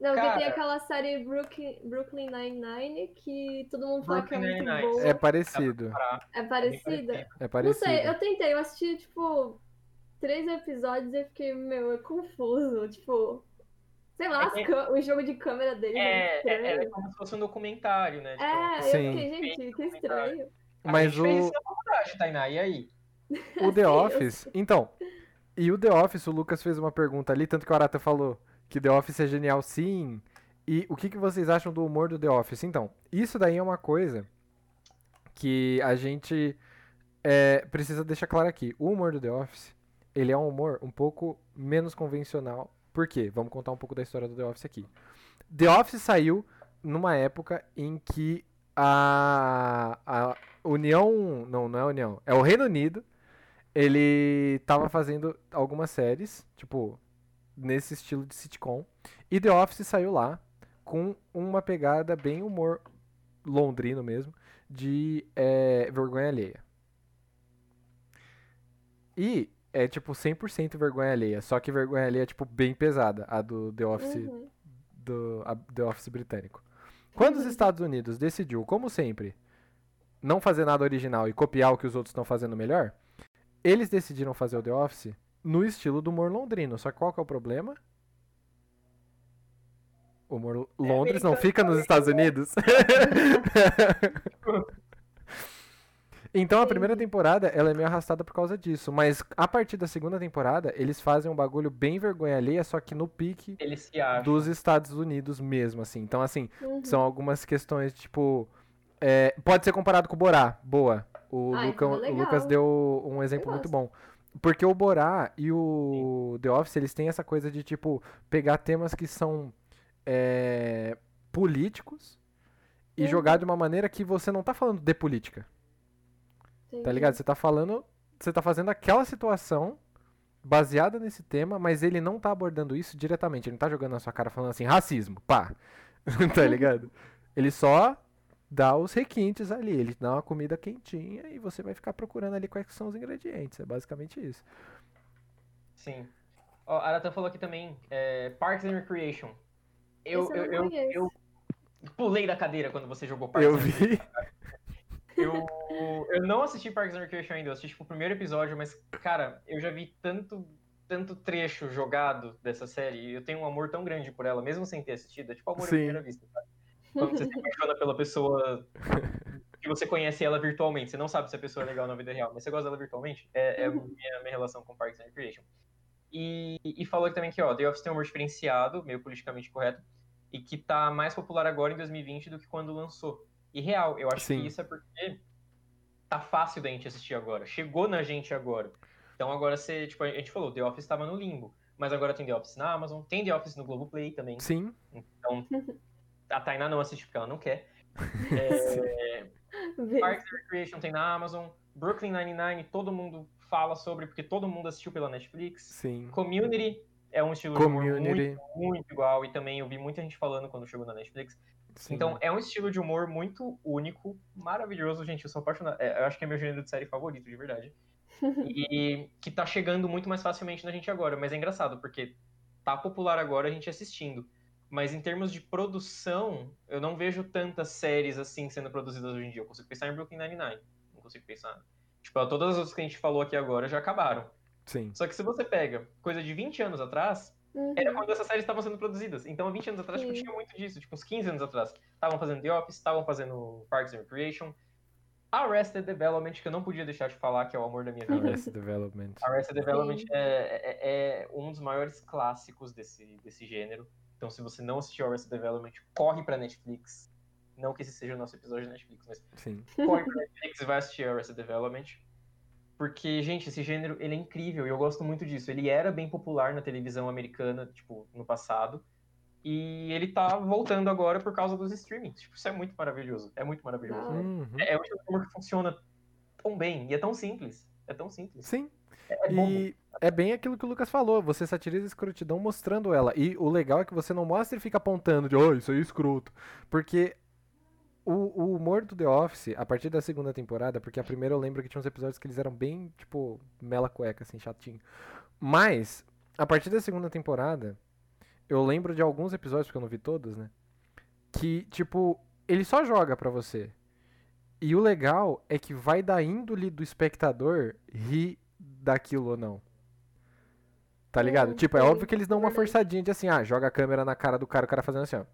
Não, Cara. que tem aquela série Brooklyn, Brooklyn Nine-Nine que todo mundo fala que é Brooklyn muito Nine-Nine. boa. É parecido. É parecida? É Não parecido. sei, eu tentei, eu assisti, tipo, três episódios e eu fiquei, meu, é confuso. Tipo, sei lá, É- cã- o jogo de câmera deles é, É, é, é como se fosse um documentário, né? Tipo, É, Sim. eu fiquei, gente, que estranho. a Mas gente fez o- isso Tainá, e aí? O The Office. Então, e o The Office, o Lucas fez uma pergunta ali, tanto que o Arata falou que The Office é genial sim. E o que, que vocês acham do humor do The Office? Então, isso daí é uma coisa que a gente é, precisa deixar claro aqui. O humor do The Office, ele é um humor um pouco menos convencional. Por quê? Vamos contar um pouco da história do The Office aqui. The Office saiu numa época em que a, a União. Não, não é a União. É o Reino Unido. Ele tava fazendo algumas séries, tipo, nesse estilo de sitcom. E The Office saiu lá com uma pegada bem humor londrino mesmo, de é, vergonha alheia. E é tipo 100% vergonha alheia, só que vergonha alheia tipo bem pesada, a do The Office, Uhum. do a- The Office britânico. Quando os Estados Unidos decidiu, como sempre, não fazer nada original e copiar o que os outros estão fazendo melhor, eles decidiram fazer o The Office no estilo do humor londrino. Só que qual que é o problema? O humor Londres não fica nos Estados Unidos. Então a primeira temporada ela é meio arrastada por causa disso, mas a partir da segunda temporada eles fazem um bagulho bem vergonha alheia, só que no pique Eles se acham. dos Estados Unidos mesmo, assim. Então assim, Uhum. são algumas questões tipo é, pode ser comparado com o Borá, boa. O, Ah, Lucão- então é o. Lucas deu um exemplo muito bom. Porque o Borá e o The Office, eles têm essa coisa de, tipo, pegar temas que são é, políticos e Uhum. jogar de uma maneira que você não tá falando de política. Tá Entendi. ligado? Você tá falando. Você tá fazendo aquela situação baseada nesse tema, mas ele não tá abordando isso diretamente. Ele não tá jogando na sua cara falando assim, racismo, pá. tá ligado? Ele só dá os requintes ali. Ele dá uma comida quentinha e você vai ficar procurando ali quais que são os ingredientes. É basicamente isso. Sim. Ó, a Arata falou aqui também, é, Parks and Recreation. Eu, eu eu, eu, pulei da cadeira quando você jogou Parks Eu and Recreation. Eu, eu não assisti Parks and Recreation ainda, eu assisti tipo, o primeiro episódio, mas, cara, eu já vi tanto, tanto trecho jogado dessa série, e eu tenho um amor tão grande por ela, mesmo sem ter assistido, é tipo amor à Sim. primeira vista, sabe? Quando você se apaixona pela pessoa que você conhece ela virtualmente, você não sabe se a pessoa é legal na vida real, mas você gosta dela virtualmente, é, é a minha, minha relação com Parks and Recreation. E, e falou também que, ó, The Office tem um humor diferenciado, meio politicamente correto, e que tá mais popular agora em 2020 do que quando lançou. E real, eu acho Sim. que isso é porque tá fácil da gente assistir agora. Chegou na gente agora. Então agora você, tipo, a gente falou, The Office tava no limbo. Mas agora tem The Office na Amazon, tem The Office no Globoplay também. Sim. Então, a Tainá não assiste porque ela não quer. É. Parks and Recreation tem na Amazon. Brooklyn Nine-Nine, todo mundo fala sobre, porque todo mundo assistiu pela Netflix. Sim. Community é um estilo Community. muito, muito igual. E também eu vi muita gente falando quando chegou na Netflix. Sim. Então, é um estilo de humor muito único, maravilhoso, gente. Eu sou apaixonado. é, eu acho que é meu gênero de série favorito, de verdade. E que tá chegando muito mais facilmente na gente agora. Mas é engraçado, porque tá popular agora a gente assistindo. Mas em termos de produção, eu não vejo tantas séries assim sendo produzidas hoje em dia. Eu consigo pensar em Brooklyn Nine-Nine. Não consigo pensar. Tipo, todas as outras que a gente falou aqui agora já acabaram. Sim. Só que se você pega coisa de 20 anos atrás, Uhum. era quando essas séries estavam sendo produzidas. Então, há 20 anos atrás, tipo, tinha muito disso. Tipo, uns 15 anos atrás. Estavam fazendo The Office, estavam fazendo Parks and Recreation. Arrested Development, que eu não podia deixar de falar, que é o amor da minha vida. Arrested Development. Arrested Development Sim. é, é- é um dos maiores clássicos desse, desse gênero. Então, se você não assistiu Arrested Development, corre pra Netflix. Não que esse seja o nosso episódio de Netflix, mas Sim. corre pra Netflix e vai assistir Arrested Development. Porque, gente, esse gênero, ele é incrível e eu gosto muito disso. Ele era bem popular na televisão americana, tipo, no passado. E ele tá voltando agora por causa dos streamings. Tipo, isso é muito maravilhoso. É muito maravilhoso. Uhum. É, é um humor que funciona tão bem e é tão simples. É tão simples. Sim. É, é. E é bem aquilo que o Lucas falou, você satiriza a escrotidão mostrando ela. E o legal é que você não mostra e fica apontando de, oh, isso aí é escroto. Porque o, o humor do The Office, a partir da segunda temporada, porque a primeira eu lembro que tinha uns episódios que eles eram bem, tipo, mela cueca, assim, chatinho. Mas, a partir da segunda temporada, eu lembro de alguns episódios, porque eu não vi todos, né? Que, tipo, ele só joga pra você. E o legal é que vai da índole do espectador rir daquilo ou não. Tá ligado? Tipo, é óbvio que eles dão uma forçadinha de assim, ah, joga a câmera na cara do cara, o cara fazendo assim, ó.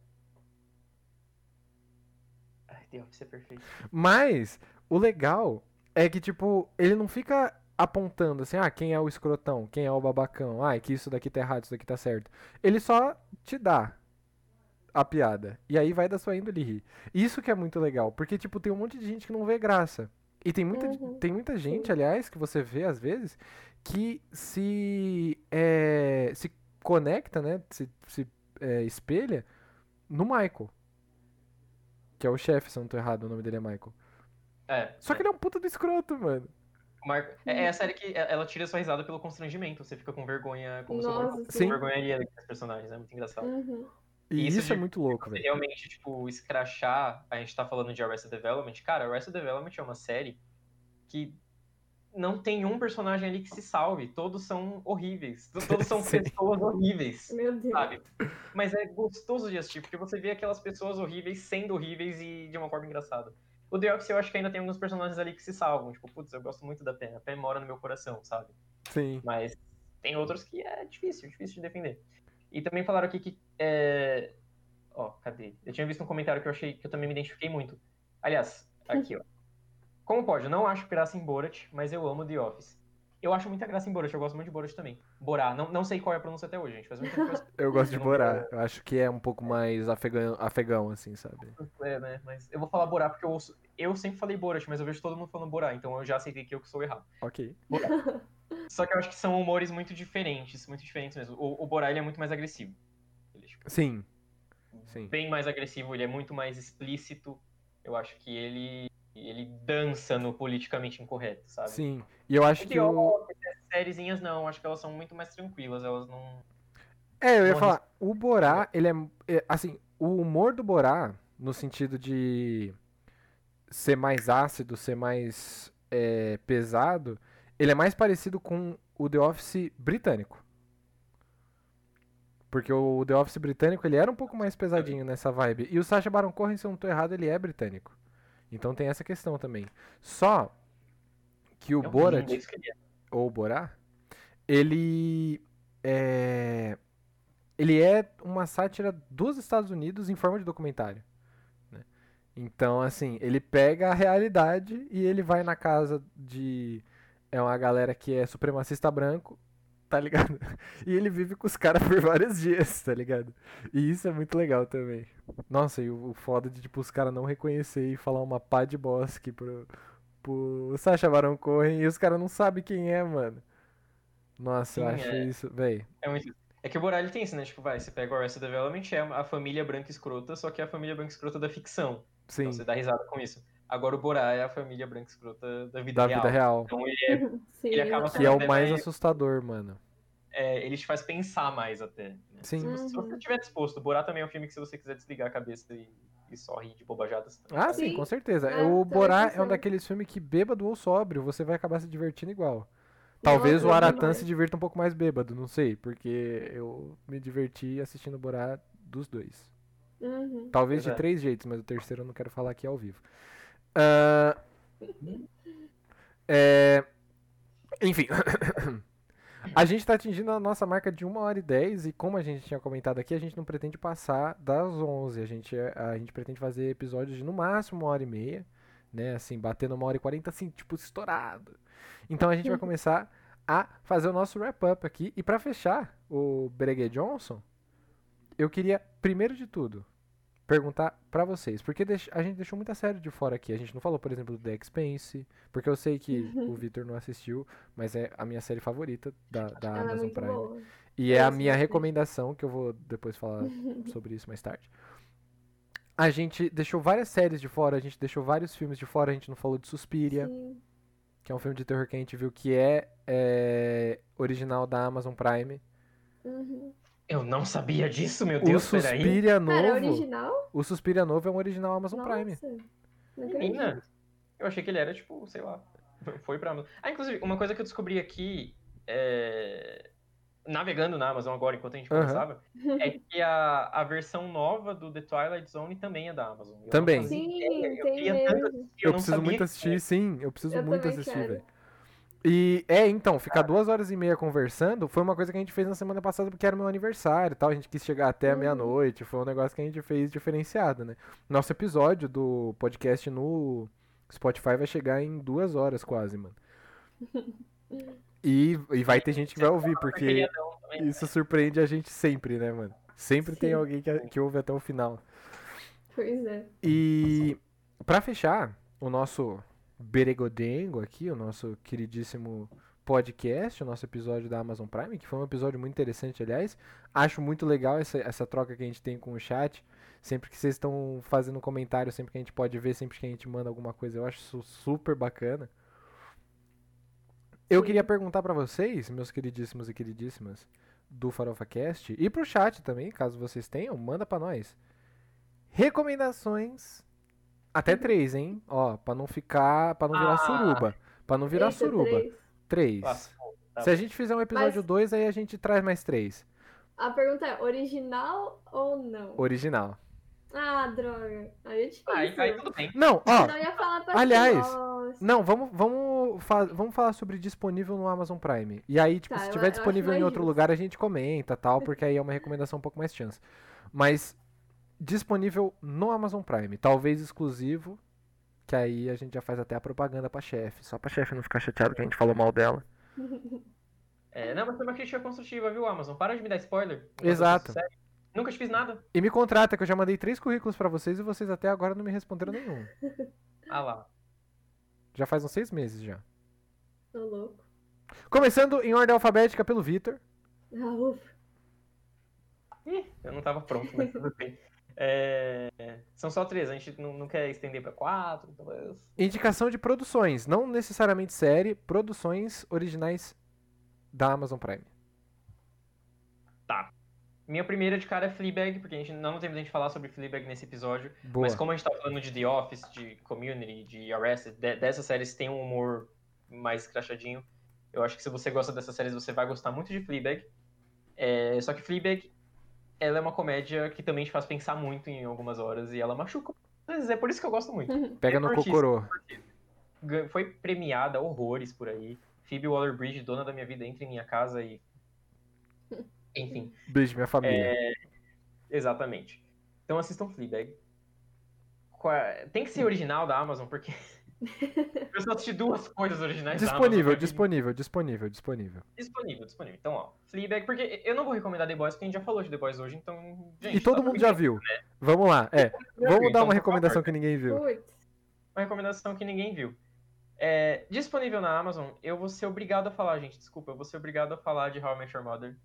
Office é perfeito. Mas o legal é que, tipo, ele não fica apontando assim, ah, quem é o escrotão, quem é o babacão, ah, é que isso daqui tá errado, isso daqui tá certo. Ele só te dá a piada. E aí vai da sua índole rir. Isso que é muito legal, porque, tipo, tem um monte de gente que não vê graça. E tem muita, Uhum, tem muita gente, aliás, que você vê às vezes, que se, é, se conecta, né? Se, se é, espelha no Michael. Que é o chefe, se eu não tô errado, o nome dele é Michael. É. Só que ele é um puta do escroto, mano. Marco- É, é a série que é- ela tira sua risada pelo constrangimento. Você fica com vergonha, como se Nossa, fosse sim. com vergonha alheia daqueles personagens. É muito engraçado. Uhum. E Isso isso, é de- muito louco, Você velho. realmente, tipo, escrachar. A gente tá falando de Arrested Development. Cara, Arrested Development é uma série que não tem um personagem ali que se salve. Todos são horríveis. To- Todos são Sim. pessoas horríveis. Meu Deus. Sabe? Mas é gostoso de assistir, porque você vê aquelas pessoas horríveis sendo horríveis e de uma forma engraçada. O The Office eu acho que ainda tem alguns personagens ali que se salvam. Tipo, putz, eu gosto muito da Pen. A Pen mora no meu coração, sabe? Sim. Mas tem outros que é difícil, difícil de defender. E também falaram aqui que. É... Ó, cadê? Eu tinha visto um comentário que eu achei que eu também me identifiquei muito. Aliás, aqui, ó. Como pode? Eu não acho graça em Borat, mas eu amo The Office. Eu acho muita graça em Borat, eu gosto muito de Borat também. Borá, não, não sei qual é a pronúncia até hoje, gente. Faz tempo que eu Eu gosto de Borá. Eu acho que é um pouco mais afegão, afegão assim, sabe? É, né? Mas eu vou falar Borá porque eu ouço. Eu sempre falei Borat, mas eu vejo todo mundo falando Borá, então eu já aceitei que eu que sou errado. Ok. Só que eu acho que são humores muito diferentes, muito diferentes mesmo. O, o Borá, ele é muito mais agressivo. Ele é, tipo, Sim. Sim. bem mais agressivo, ele é muito mais explícito. Eu acho que ele ele dança no politicamente incorreto, sabe? Sim. E eu acho que The o. Office, as sériezinhas não, acho que elas são muito mais tranquilas, elas não... É, eu ia Bom, falar, o Borá, ele é, é, Assim, o humor do Borá, no sentido de ser mais ácido, ser mais é, pesado, ele é mais parecido com o The Office britânico. Porque o The Office britânico, ele era um pouco mais pesadinho nessa vibe. E o Sacha Baron Cohen, se eu não tô errado, ele é britânico. Então tem essa questão também. Só que o é um Borat é é. ou Borá, ele é ele é uma sátira dos Estados Unidos em forma de documentário. né? Então, assim, ele pega a realidade e ele vai na casa de é uma galera que é supremacista branco, tá ligado? E ele vive com os caras por vários dias, tá ligado? E isso é muito legal também. Nossa, e o o foda de, tipo, os caras não reconhecer e falar uma pá de bosque pro, pro Sacha Baron Cohen e os caras não sabem quem é, mano. Nossa, eu Sim, acho é. isso, véi. É muito... É que o Borá, ele tem isso, né? Tipo, vai, você pega o Arrested Development, é a família branca escrota, só que é a família branca escrota da ficção. Sim, Então você dá risada com isso. Agora o Borá é a família branca escrota da vida da real. vida real. Então ele, é, Sim, ele acaba Que é o mais assustador, mano. É, ele te faz pensar mais até. né? Sim. Se você, se você Uhum. estiver disposto, o Borá também é um filme que se você quiser desligar a cabeça e, e só rir de bobajadas. Ah, sim, Sim. com certeza. É, o Borá é um daqueles filmes que bêbado ou sóbrio, você vai acabar se divertindo igual. Talvez o Aratã demais. se divirta um pouco mais bêbado, não sei, porque eu me diverti assistindo o Borá dos dois. Uhum. Talvez Pois de três jeitos, mas o terceiro eu não quero falar aqui ao vivo. Ah, é, Enfim. A gente tá atingindo a nossa marca de 1 hora e 10 e como a gente tinha comentado aqui, a gente não pretende passar das 11. A gente, a gente pretende fazer episódios de no máximo uma hora e meia, né? Assim, batendo uma hora e 40, assim, tipo, estourado. Então a gente vai começar a fazer o nosso wrap-up aqui. E pra fechar o Breguet Johnson, eu queria, primeiro de tudo, perguntar pra vocês, porque a gente deixou muita série de fora aqui. A gente não falou, por exemplo, do The Expense, porque eu sei que o Victor não assistiu, mas é a minha série favorita da, da Ela é Amazon muito Prime. boa. E é a minha recomendação, que eu vou depois falar sobre isso mais tarde. A gente deixou várias séries de fora, a gente deixou vários filmes de fora, a gente não falou de Suspiria, Sim. que é um filme de terror que a gente viu que é, é, original da Amazon Prime. Uhum. Eu não sabia disso, meu O Deus, peraí. Suspiria Cara, é novo. original? O Suspiria novo é um original Amazon Prime. Nossa. Não Menina, eu achei que ele era, tipo, sei lá, foi pra Amazon. Ah, inclusive, uma coisa que eu descobri aqui, é... navegando na Amazon agora, enquanto a gente conversava, é que a, a versão nova do The Twilight Zone também é da Amazon. Eu Também. Sim, eu Eu, não preciso muito que assistir, sim, eu preciso Eu muito assistir, velho. E é, então, ficar duas horas e meia conversando foi uma coisa que a gente fez na semana passada porque era meu aniversário e tal. A gente quis chegar até a Uhum. meia-noite. Foi um negócio que a gente fez diferenciado, né? Nosso episódio do podcast no Spotify vai chegar em duas horas quase, mano. E, e vai ter gente que vai ouvir, porque isso surpreende a gente sempre, né, mano? Sempre tem Sim. alguém que, que ouve até o final. Pois é. E pra fechar o nosso Beregodengo aqui, o nosso queridíssimo podcast, o nosso episódio da Amazon Prime, que foi um episódio muito interessante, aliás. Acho muito legal essa, essa troca que a gente tem com o chat. Sempre que vocês estão fazendo comentário, sempre que a gente pode ver, sempre que a gente manda alguma coisa, eu acho isso super bacana. Eu Sim. queria perguntar pra vocês, meus queridíssimos e queridíssimas, do Farofa Cast e pro chat também, caso vocês tenham, manda pra nós. Recomendações até três, hein? Ó, pra não ficar, pra não virar Ah. suruba. Pra não virar suruba. três. Três. Tá Se a gente fizer um episódio Mas- 2, aí a gente traz mais três. A pergunta é, original ou não? Original. Ah, droga. Aí é difícil. Aí, aí tudo bem. Não, ó. Eu ia falar pra aliás. Não, vamos, vamos, fa- vamos falar sobre disponível no Amazon Prime. E aí, tipo, Tá, se eu- tiver eu acho disponível em outro justo. lugar, a gente comenta tal, porque aí é uma recomendação um pouco mais chance. Mas disponível no Amazon Prime, talvez exclusivo, que aí a gente já faz até a propaganda pra chefe, só pra chefe não ficar chateado que a gente falou mal dela. É, não, mas foi uma crítica construtiva, viu, Amazon? Para de me dar spoiler. Exato. Nunca te fiz nada. E me contrata, que eu já mandei três currículos pra vocês e vocês até agora não me responderam nenhum. Ah lá. Já faz uns seis meses já. Tô louco. Começando em ordem alfabética pelo Vitor. Ah, ufa. Ih, eu não tava pronto, mas tudo bem. É, São só três, a gente não, não quer estender pra quatro, talvez. Indicação de produções, não necessariamente série, produções originais da Amazon Prime. Minha primeira de cara é Fleabag, porque a gente não tem tempo de a gente falar sobre Fleabag nesse episódio. Boa. Mas como a gente tá falando de The Office, de Community, de Arrested, de- dessas séries tem um humor mais crachadinho. Eu acho que se você gosta dessas séries, você vai gostar muito de Fleabag. É, só que Fleabag, ela é uma comédia que também te faz pensar muito em algumas horas e ela machuca. Mas é por isso que eu gosto muito. Pega é no cocorô. Foi premiada horrores por aí. Phoebe Waller-Bridge, dona da minha vida, entra em minha casa e... Enfim. Beijo, minha família. Exatamente. Então assistam Fleabag. Tem que ser original da Amazon, porque eu só assisti duas coisas originais da disponível, Amazon. disponível, disponível, disponível. Disponível, disponível. Então, ó, Fleabag, porque eu não vou recomendar The Boys, porque a gente já falou de The Boys hoje, então, gente... e todo mundo já viu. Vamos lá, é. Vamos dar então, uma recomendação que ninguém viu. Uma recomendação que ninguém viu. É, disponível na Amazon, eu vou ser obrigado a falar, gente, desculpa, eu vou ser obrigado a falar de How I Met Your Mother,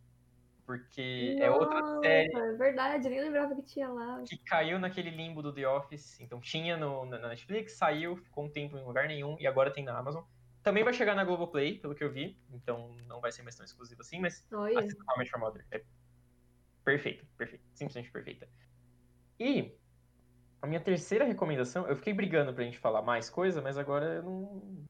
porque é outra série É verdade, nem lembrava que tinha lá. que caiu naquele limbo do The Office. Então tinha no, na Netflix, saiu, ficou um tempo em lugar nenhum e agora tem na Amazon. Também vai chegar na Globoplay, pelo que eu vi. Então não vai ser mais tão exclusivo assim, mas Olha. assista How I Met Your Mother. É perfeita, perfeita, simplesmente perfeita. E a minha terceira recomendação, eu fiquei brigando pra gente falar mais coisa, mas agora eu não,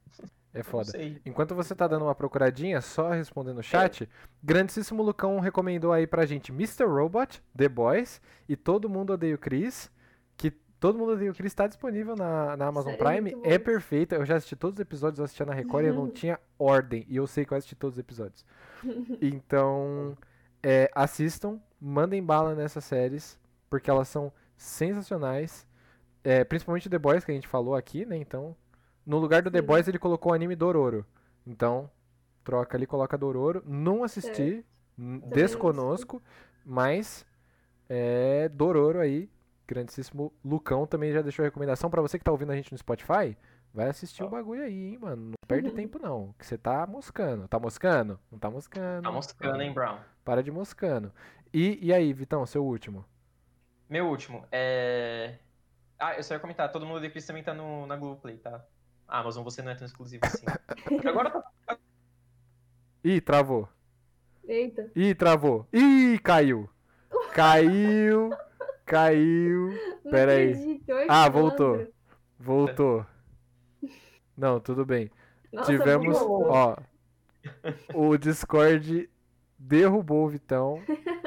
É foda. Enquanto você tá dando uma procuradinha, só respondendo o chat, grandíssimo Lucão recomendou aí pra gente Mr. Robot, The Boys e Todo Mundo Odeia o Chris, que Todo Mundo Odeia o Chris tá disponível na, na Amazon Sério, Prime, é perfeita, eu já assisti todos os episódios, eu assistia na Record e eu não tinha ordem, e eu sei que eu assisti todos os episódios. Então, é, assistam, mandem bala nessas séries, porque elas são sensacionais, é, principalmente The Boys, que a gente falou aqui, né, então... No lugar do The. Boys, ele colocou o anime Dororo. Então, troca ali, coloca Dororo. Não assisti, Também desconosco, mas é Dororo aí, grandíssimo Lucão também já deixou recomendação pra você que tá ouvindo a gente no Spotify. Vai assistir o Ó. bagulho aí, hein, mano. Não perde tempo não, que você tá moscando. Tá moscando? Não tá moscando. Tá moscando, hein, Brown? Para de moscando. E, e aí, Vitão, seu último? Meu último é. Ah, eu só ia comentar, todo mundo de Chris também tá no, na Globoplay, tá? Ah, Amazon, você não é tão exclusivo assim. Agora tá Ih, travou. Eita. Ih, travou. Ih, caiu. Caiu. Caiu. Não Pera aí. acredito, Ah, voltou. Voltou. Não, tudo bem. Nossa, Tivemos, ó, o Discord derrubou o Vitão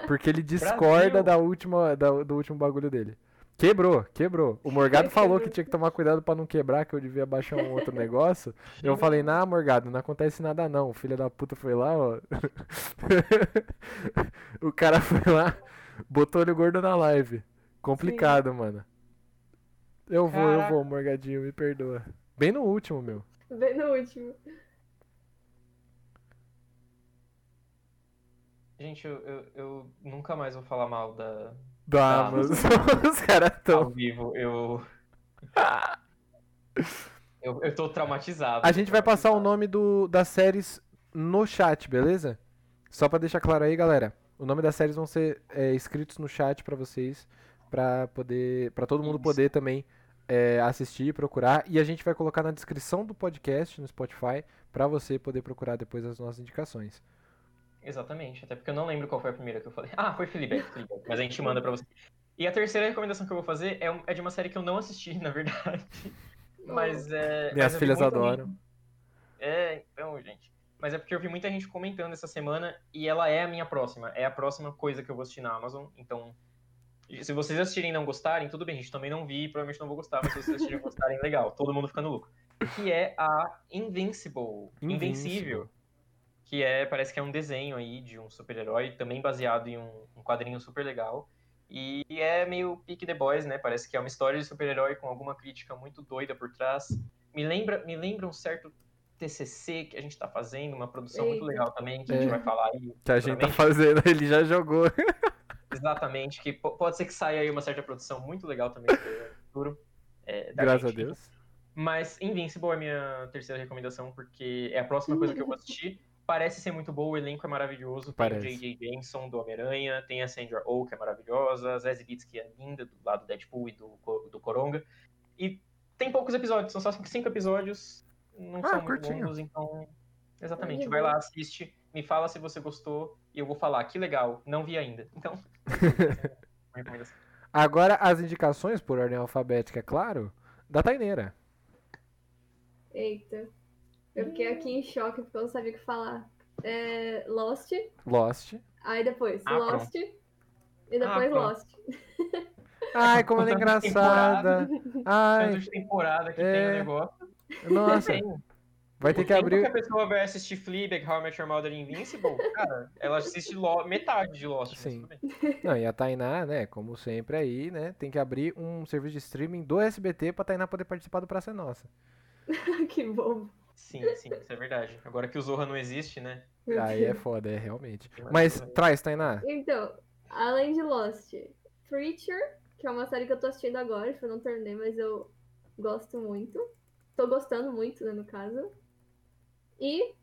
porque ele discorda Brasil. da última da- do último bagulho dele. Quebrou, quebrou. O Morgado falou que tinha que tomar cuidado pra não quebrar, que eu devia baixar um outro negócio. Eu falei, nah, Morgado, não acontece nada não. O filho da puta foi lá, ó. o cara foi lá, botou ele gordo na live. Complicado, mano. Eu vou, eu Caraca. vou, Morgadinho, me perdoa. Bem no último, meu. Bem no último. Gente, eu, eu, eu nunca mais vou falar mal da Da Tá. Amazon. Os caras ao tão. vivo. Eu. eu, eu tô traumatizado. A gente vai passar o nome do, das séries no chat, beleza? Só pra deixar claro aí, galera. O nome das séries vão ser é, escritos no chat pra vocês, pra poder, para todo mundo Isso. poder também é, assistir, procurar. E a gente vai colocar na descrição do podcast no Spotify pra você poder procurar depois as nossas indicações. Exatamente, até porque eu não lembro qual foi a primeira que eu falei. Ah, foi Fleabag, Fleabag, mas a gente manda pra você. E a terceira recomendação que eu vou fazer é, um- é de uma série que eu não assisti, na verdade. Mas é. Minhas mas filhas adoram. gente- É, então, gente. Mas é porque eu vi muita gente comentando essa semana e ela é a minha próxima. É a próxima coisa que eu vou assistir na Amazon. Então, se vocês assistirem e não gostarem, tudo bem, gente. Também não vi, provavelmente não vou gostar, mas se vocês assistirem e gostarem, legal. Todo mundo ficando louco. Que é a Invincible. Invincible. Invencível. Que é, parece que é um desenho aí de um super-herói, também baseado em um, um quadrinho super legal. E é meio Pick the Boys, né? Parece que é uma história de super-herói com alguma crítica muito doida por trás. Me lembra, me lembra um certo TCC que a gente tá fazendo, uma produção muito legal também, que a É. gente vai falar aí. Que a gente tá fazendo, ele já jogou. Exatamente, que po- pode ser que saia aí uma certa produção muito legal também no futuro. é, Graças a gente. Deus. Mas Invincible é a minha terceira recomendação, porque é a próxima coisa que eu vou assistir. Parece ser muito boa, o elenco é maravilhoso. Tem Parece. o J.J. Jameson, do Homem-Aranha, tem a Sandra Oh, que é maravilhosa, a Zazie Beetz, que é linda, do lado do Deadpool e do, do Coronga. E tem poucos episódios, são só cinco episódios, não Ah, são muito curtinho. longos, então... Exatamente, de vai lá, assiste, me fala se você gostou, e eu vou falar, que legal, não vi ainda. Então, recomendação. Agora as indicações, por ordem alfabética, é claro, da Taineira. Eita. Eu fiquei aqui em choque porque eu não sabia o que falar. É, Lost, Lost. aí depois Ah, Lost, e depois pronto. Lost. Ai, como ela é Tanto engraçada. Tanto Ai, de temporada que É. tem o negócio. nossa. Vai ter que abrir. que a pessoa vai assistir Fleabag, How I Met Your Mother Invincible, cara, ela assiste Lo- metade de Lost. Sim. Não, e a Tainá, né, como sempre aí, né, tem que abrir um serviço de streaming do SBT pra Tainá poder participar do Praça é Nossa. que bom. Sim, sim, isso é verdade. Agora que o Zorra não existe, né? Aí é foda, é realmente. Mas traz, Tainá. Então, além de Lost, Preacher, que é uma série que eu tô assistindo agora, eu não terminei, mas eu gosto muito. Tô gostando muito, né, no caso. E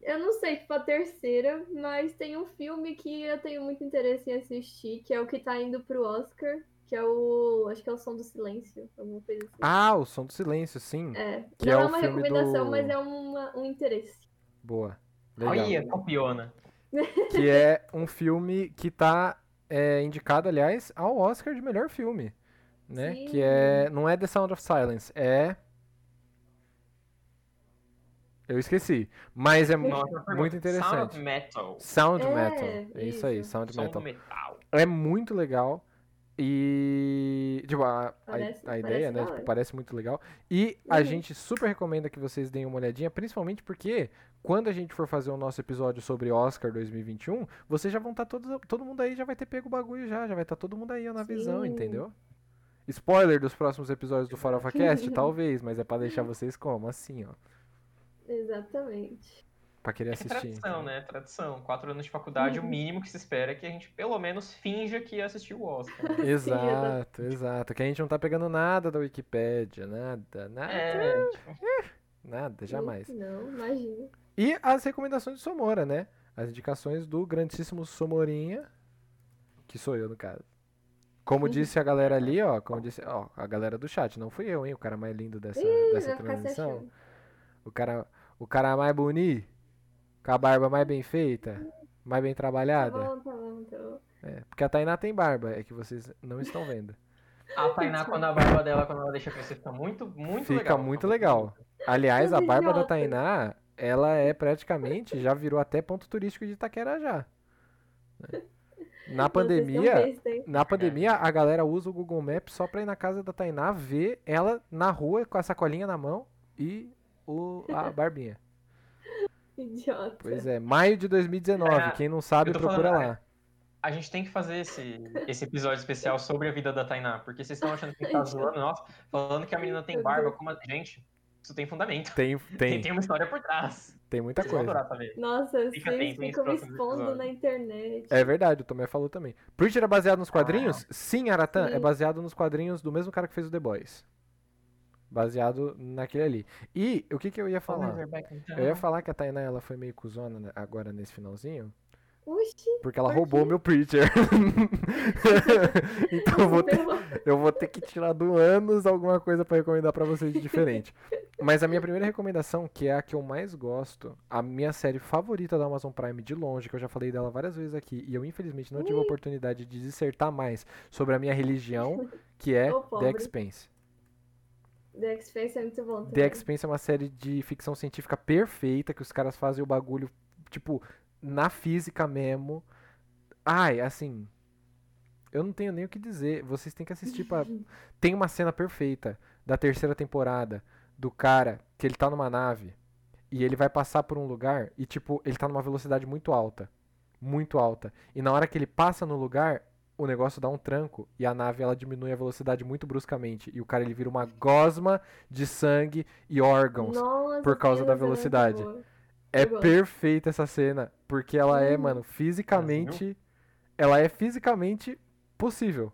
eu não sei, tipo, a terceira, mas tem um filme que eu tenho muito interesse em assistir, que é o que tá indo pro Oscar, que é o. Acho que é o Som do Silêncio, alguma coisa assim. Ah, o Som do Silêncio, sim. é. que não é é, uma filme recomendação, do- mas é uma- um interesse. Boa. Legal. Olha, copiona. Que é um filme que tá é, indicado, aliás, ao Oscar de melhor filme. Né? Sim. Que é. Não é The Sound of Silence, é. Eu esqueci. Mas é Nossa, muito Sound interessante. of Metal. Sound É, Metal. É isso aí, isso. Sound Som Metal. metal. É muito legal. E. Tipo, a, a- Parece- a ideia, né? Tipo, parece muito legal. E a Uhum. gente super recomenda que vocês deem uma olhadinha, principalmente porque quando a gente for fazer o nosso episódio sobre Oscar 2021, vocês já vão estar todos. Todo mundo aí já vai ter pego o bagulho já. Já vai estar todo mundo aí ó, na visão, Sim. entendeu? Spoiler dos próximos episódios do Farofa Cast, talvez, mas é pra deixar vocês como? Assim, ó. Exatamente. Pra querer É assistir. tradição, então. né? Tradição. Quatro anos de faculdade, o mínimo que se espera é que a gente pelo menos finja que assistiu o Oscar. né? Exato, exato. Que a gente não tá pegando nada da Wikipédia, nada, nada, É, tipo, nada, jamais. Não, imagina. E as recomendações de Somora, né? As indicações do grandíssimo Somorinha, que sou eu no caso. Como disse a galera ali, ó, como disse, ó, a galera do chat, não fui eu, hein, o cara mais lindo dessa, Ih, dessa achando. O cara, o cara mais bonito, com a barba mais bem feita, mais bem Tá trabalhada. bom, tá bom, tá bom. É, porque a Tainá tem barba, é que vocês não estão vendo. a Tainá, quando a barba dela, quando ela deixa crescer, fica muito, muito Fica legal. muito legal. Aliás, a barba da. Tainá, ela é praticamente, já virou até ponto turístico de Itaquera já. né? Na pandemia, na pandemia a galera usa o Google Maps só pra ir na casa da Tainá ver ela na rua com a sacolinha na mão e o, a barbinha. Idiota. Pois é, maio de 2019, É, quem não sabe eu procura falando, lá. A gente tem que fazer esse, esse episódio especial sobre a vida da Tainá, porque vocês estão achando que a gente tá zoando, nossa, falando que a menina tem barba, como a gente. Isso tem fundamento. Tem, Tem, tem, uma história por trás. tem muita Vocês coisa. Nossa, Fica vocês atento ficam me expondo na internet. É verdade, o Tomé falou também. Preacher é baseado nos quadrinhos? Sim, Aratan, é baseado nos quadrinhos do mesmo cara que fez o The Boys. Baseado naquele ali. E o que, que eu ia falar? Eu ia falar que a Tainá ela foi meio cuzona né, agora nesse finalzinho. Oxi, Porque ela roubou meu Preacher. então eu vou, ter, eu vou ter que tirar do anos alguma coisa pra recomendar pra vocês de diferente. Mas a minha primeira recomendação, que é a que eu mais gosto, a minha série favorita da Amazon Prime de longe, que eu já falei dela várias vezes aqui, e eu infelizmente não tive a oportunidade de dissertar mais sobre a minha religião, que é Ô, The. Expanse. The Expanse é muito bom The também. Expanse é uma série de ficção científica perfeita, que os caras fazem o bagulho, tipo, na física mesmo. Ai, assim. Eu não tenho nem o que dizer. Vocês têm que assistir pra. Tem uma cena perfeita da terceira temporada do cara que ele tá numa nave e ele vai passar por um lugar e, tipo, ele tá numa velocidade muito alta. Muito alta. E na hora que ele passa no lugar, o negócio dá um tranco e a nave ela diminui a velocidade muito bruscamente. E o cara ele vira uma gosma de sangue e órgãos. Nossa, por causa da é velocidade. É perfeita essa cena, porque ela é, Uhum. mano, fisicamente, ela é fisicamente possível.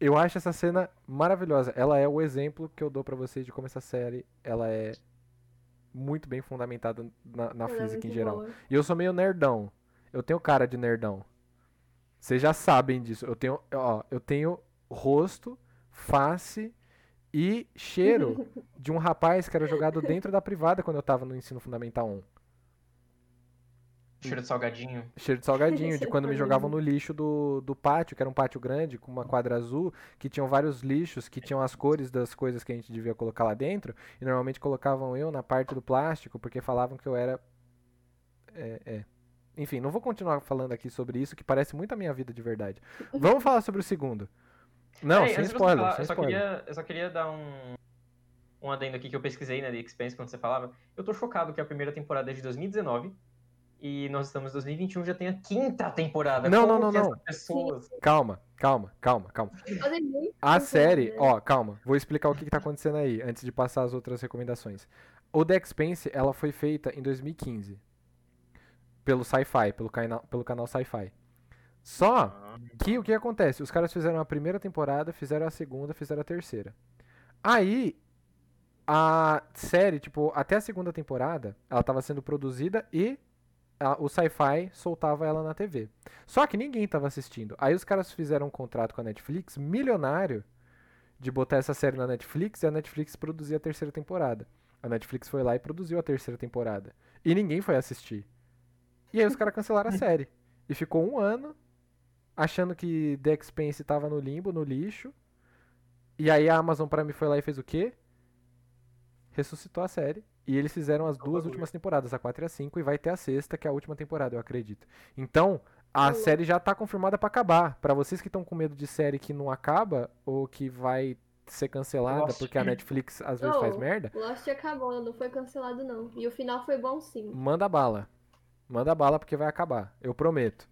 Eu acho essa cena maravilhosa. Ela é o exemplo que eu dou pra vocês de como essa série, ela é muito bem fundamentada na, na é física em muito geral. boa. E eu sou meio nerdão. Eu tenho cara de nerdão. Vocês já sabem disso. Eu tenho, ó, eu tenho rosto, face e cheiro de um rapaz que era jogado dentro da privada quando eu tava no ensino fundamental 1. Cheiro de salgadinho. Cheiro de salgadinho, de quando me jogavam no lixo do, do pátio, que era um pátio grande, com uma quadra azul, que tinham vários lixos, que tinham as cores das coisas que a gente devia colocar lá dentro, e normalmente colocavam eu na parte do plástico, porque falavam que eu era. É, é. Enfim, não vou continuar falando aqui sobre isso, que parece muito a minha vida de verdade. Vamos falar sobre o segundo. Não, Peraí, sem spoiler, falar, sem eu só spoiler. queria, eu só queria dar um, um adendo aqui que eu pesquisei na The Expanse quando você falava. Eu tô chocado que a primeira temporada é de 2019 e nós estamos em 2021 já tem a quinta temporada. Não, Como não, não, que não. pessoas... Calma, calma, calma, calma. Muito A tempo, série, né? ó, calma, vou explicar o que, que tá acontecendo aí, antes de passar as outras recomendações. O The Expanse, ela foi feita em 2015. Pelo Sci-Fi, pelo, cana pelo canal Sci-Fi. Só Ah, que o que acontece? Os caras fizeram a primeira temporada, fizeram a segunda, fizeram a terceira. Aí, a série, tipo, até a segunda temporada, ela tava sendo produzida e a- o Sci-Fi soltava ela na TV. Só que ninguém tava assistindo. Aí os caras fizeram um contrato com a Netflix, milionário, de botar essa série na Netflix e a Netflix produzir a terceira temporada. A Netflix foi lá e produziu a terceira temporada. E ninguém foi assistir. E aí os caras cancelaram a série. E ficou um ano achando que The Expanse tava no limbo, no lixo. E aí a Amazon Prime foi lá e fez o quê? Ressuscitou a série. E eles fizeram as duas bagulho. últimas temporadas, a 4 e a 5, e vai ter a sexta, que é a última temporada, eu acredito. Então, a série já tá confirmada pra acabar. Pra vocês que estão com medo de série que não acaba, ou que vai ser cancelada Lost. porque a Netflix às vezes faz Oh. merda, Lost acabou, não foi cancelado não. E o final foi bom sim. manda bala. Manda bala porque vai acabar, eu prometo.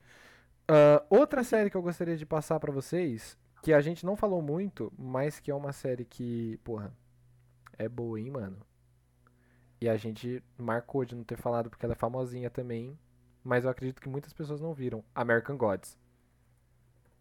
Ah, outra série que eu gostaria de passar pra vocês, que a gente não falou muito, mas que é uma série que, porra, é boa, hein, mano. E a gente marcou de não ter falado porque ela é famosinha também, mas eu acredito que muitas pessoas não viram. American Gods.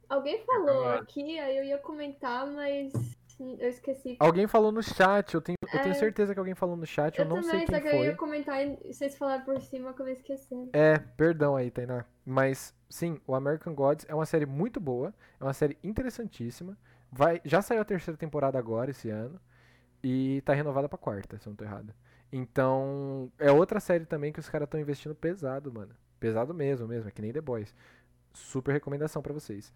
Alguém falou aqui, aí eu ia comentar, mas eu esqueci. Alguém falou no chat, eu tenho, eu tenho É. certeza que alguém falou no chat, eu, Eu não sei também, quem só que eu ia foi. comentar e vocês falaram por cima, eu acabei esquecendo. É, perdão aí, Tainá. Mas, sim, o American Gods é uma série muito boa, é uma série interessantíssima. Vai, já saiu a terceira temporada agora, esse ano, e tá renovada pra quarta, se eu não tô errado. Então, é outra série também que os caras estão investindo pesado, mano. Pesado mesmo, mesmo, é que nem The Boys. Super recomendação pra vocês.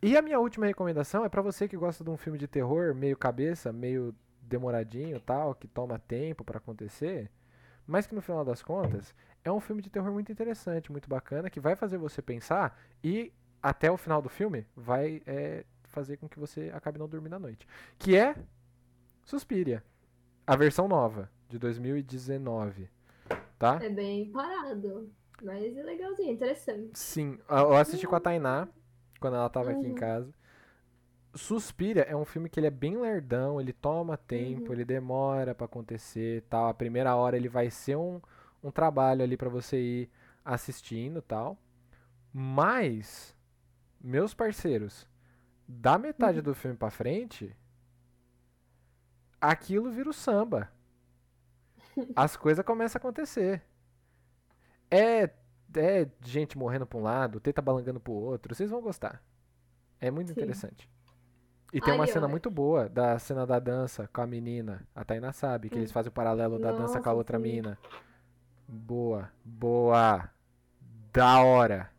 E a minha última recomendação é pra você que gosta de um filme de terror meio cabeça, meio demoradinho, tal, que toma tempo pra acontecer, mas que no final das contas é um filme de terror muito interessante, muito bacana, que vai fazer você pensar e até o final do filme vai é, fazer com que você acabe não dormindo à noite. Que é Suspiria, a versão nova de 2019, tá? É bem parado, mas é legalzinho, interessante. Sim, eu assisti com a Tainá quando ela tava aqui em Uhum. casa. Suspira é um filme que ele é bem lerdão, ele toma tempo, Uhum. ele demora pra acontecer, tal. A primeira hora ele vai ser um, um trabalho ali pra você ir assistindo, tal. Mas meus parceiros, da metade Uhum. do filme pra frente, aquilo vira o samba. As coisas começam a acontecer. É é gente morrendo pra um lado, teta balangando pro outro, vocês vão gostar. É muito Sim. interessante. E tem uma Aí, cena ó. muito boa da cena da dança com a menina, a Tainá sabe, que Hum. eles fazem o paralelo da dança com a Nossa, outra sim. mina. Boa, boa, da hora.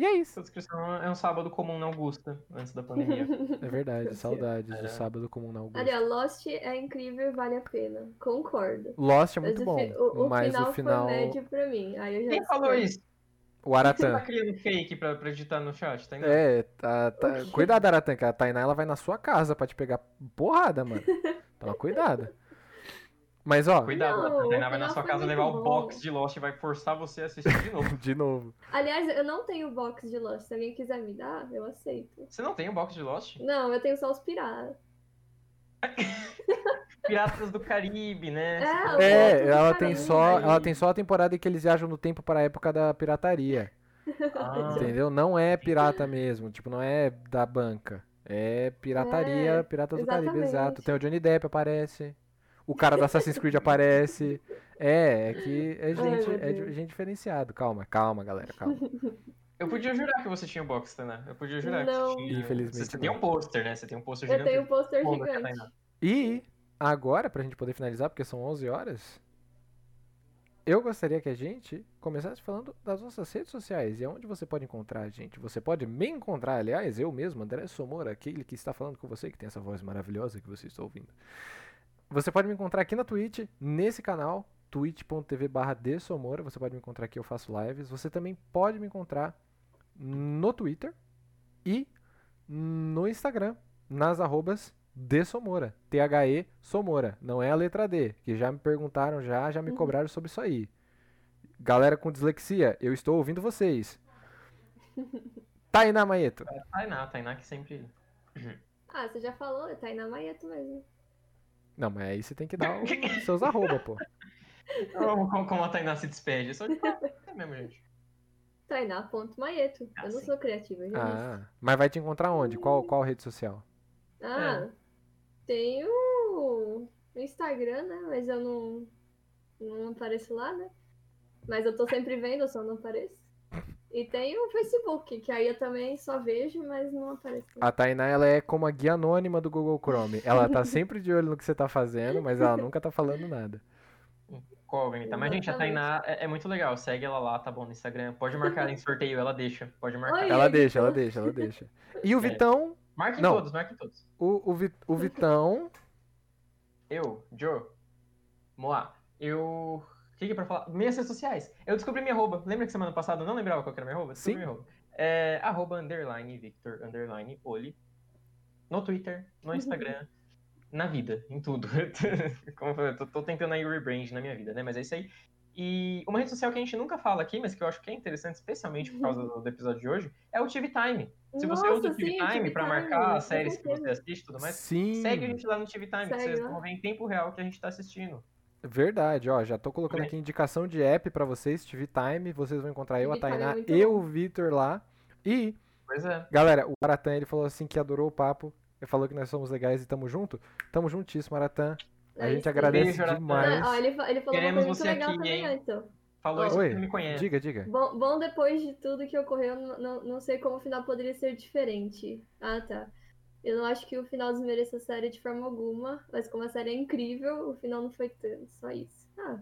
E é isso. Essa descrição é um sábado comum na Augusta, antes da pandemia. É verdade, saudades É. do sábado comum na Augusta. Ó, Lost é incrível e vale a pena. Concordo. Lost é Mas muito o bom, o, o mas final o final. foi médio pra mim. Aí eu já Quem falou isso? O que você Aratan. tá criando fake pra, pra digitar no chat? Tá entendendo? É, tá, tá... cuidado, Aratan, que a Tainá ela vai na sua casa pra te pegar porrada, mano. Toma cuidado. Mas ó, Cuidado, Não, a Tainá o vai na sua casa levar o bom. box de Lost e vai forçar você a assistir de novo. de novo. Aliás, eu não tenho box de Lost. Se alguém quiser me dar, eu aceito. Você não tem o box de Lost? Não, eu tenho só os piratas. Piratas do Caribe, né? É, o É, ela tem Caribe. só, ela tem só a temporada em que eles viajam no tempo para a época da pirataria, Ah, entendeu? Não é pirata mesmo, tipo, não é da banca. É pirataria, É, Piratas do Caribe, exato. Tem o Johnny Depp aparece. O cara do Assassin's Creed aparece. É, é que é gente, é gente diferenciado. Calma, calma, galera, calma. Eu podia jurar que você tinha o box, Tainá. Eu podia jurar que Não. você tinha. Infelizmente Você tem um pôster, né? Você tem um pôster Eu gigante. tenho um pôster né, gigante. Tainá? E agora, pra gente poder finalizar, porque são 11 horas, eu gostaria que a gente começasse falando das nossas redes sociais e aonde você pode encontrar a gente. Você pode me encontrar, aliás, eu mesmo, André Somora, aquele que está falando com você, que tem essa voz maravilhosa que você está ouvindo. Você pode me encontrar aqui na Twitch, nesse canal, twitch.tv barra. Você pode me encontrar aqui, eu faço lives. Você também pode me encontrar no Twitter e no Instagram, nas arrobas de Somora. T-H-E Somora. Não é a letra D, que já me perguntaram já, já me Uhum. cobraram sobre isso aí. Galera com dislexia, eu estou ouvindo vocês. Tainá Maeto. Tainá, Tainá que sempre. Ah, você já falou, é Tainá Maeto mesmo. Não, mas aí você tem que dar os seus arroba, pô. Como, como a Tainá se despede. Eu sou de é mesmo, gente. Tainá.maeto. Ah, eu não sim. sou criativa, disse. Ah, mas vai te encontrar onde? Qual, qual rede social? Ah, É. tem o o Instagram, né? Mas eu não, não apareço lá, né? Mas eu tô sempre vendo, eu só não apareço. E tem o Facebook, que aí eu também só vejo, mas não apareço. A Tainá, ela é como a guia anônima do Google Chrome. Ela tá sempre de olho no que você tá fazendo, mas ela nunca tá falando nada. Benita? Mas, gente, a. Tainá é, é muito legal. Segue ela lá, tá bom, no Instagram. Pode marcar em sorteio, ela deixa. Pode marcar. Oi. Ela Aí, deixa, ela então. deixa, ela deixa. E o É. Vitão, Marquem Não. todos, marquem todos. o, o, Vi- o Vitão, Eu, Joe, Moá, eu. O que, que é pra falar? Minhas redes sociais. Eu descobri minha arroba. Lembra que semana passada eu não lembrava qual que era minha arroba? Descobri Sim. minha arroba. É arroba underline Victor underline Oli. No Twitter, no Instagram, na vida, em tudo. Como eu falei, tô, tô tentando aí rebrand na minha vida, né? Mas é isso aí. E uma rede social que a gente nunca fala aqui, mas que eu acho que é interessante, especialmente por causa do, do episódio de hoje, é o TV Time. Se você Nossa, usa o TV sim, Time Time, marcar as séries que você assiste e tudo mais, sim, segue a gente lá no TV Time, que vocês vão ver em tempo real que a gente tá assistindo. Verdade, ó, já tô colocando Bem. aqui indicação de app pra vocês, TV Time, vocês vão encontrar eu, a é Tainá muito e o Vitor lá. E, Pois é. galera, o Aratan, ele falou assim que adorou o papo, ele falou que nós somos legais e tamo junto. Tamo juntíssimo, Aratan. A É gente agradece Beijo, demais. Não, ó, ele, ele falou Queremos uma coisa você muito legal aqui, também hein? antes. Falou isso Oi, ele me conhece. diga, diga. Bom, bom, depois de tudo que ocorreu, não, não, não sei como o final poderia ser diferente. Ah, tá. Eu não acho que o final desmereça a série de forma alguma, mas como a série é incrível, o final não foi tanto. Só isso. Ah,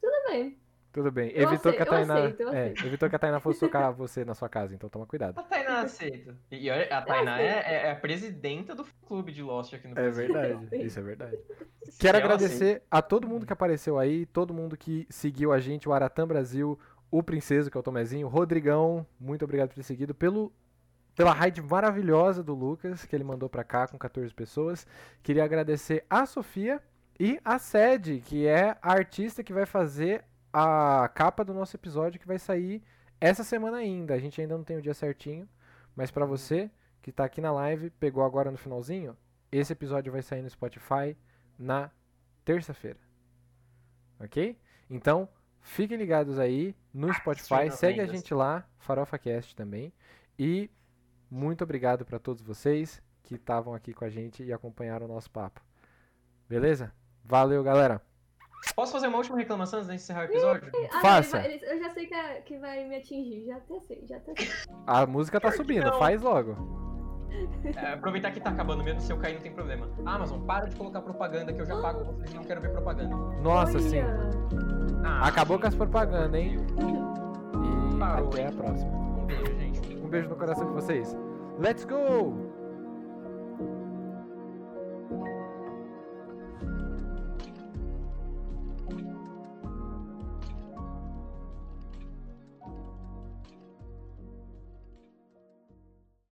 tudo bem. Tudo bem. Eu Evitou aceito, que a eu Tainá. aceito, eu é, evitou que a Tainá fosse socar você na sua casa, então toma cuidado. A Tainá aceita. E olha, a Tainá é, é- é a presidenta do clube de Lost aqui no É Brasil. verdade, isso é verdade. Quero agradecer a todo mundo que apareceu aí, todo mundo que seguiu a gente, o Aratã Brasil, o Princeso, que é o Tomezinho, o Rodrigão, muito obrigado por ter seguido, pelo, pela raid maravilhosa do Lucas, que ele mandou pra cá com 14 pessoas. Queria agradecer a Sofia e a Sede, que é a artista que vai fazer a capa do nosso episódio, que vai sair essa semana ainda. A gente ainda não tem o dia certinho, mas pra você que tá aqui na live, pegou agora no finalzinho, esse episódio vai sair no Spotify na terça-feira. Ok? Então, fiquem ligados aí no Spotify, segue a gente lá, FarofaCast também. E muito obrigado para todos vocês que estavam aqui com a gente e acompanharam o nosso papo. Beleza? Valeu, galera! Posso fazer uma última reclamação antes de encerrar o episódio? Ah, Faça. ele vai- ele- eu já sei que, é- que vai me atingir, já até sei, já até sei. A música tá subindo, não. faz logo. É, aproveitar que tá acabando mesmo, se eu cair não tem problema. Amazon, para de colocar propaganda que eu já pago vocês e não quero ver propaganda. Nossa, Olha. sim. Ah, Acabou com as propagandas, hein? E Parou, até hein? a próxima. Um beijo, gente. Um beijo no coração de vocês. Let's go!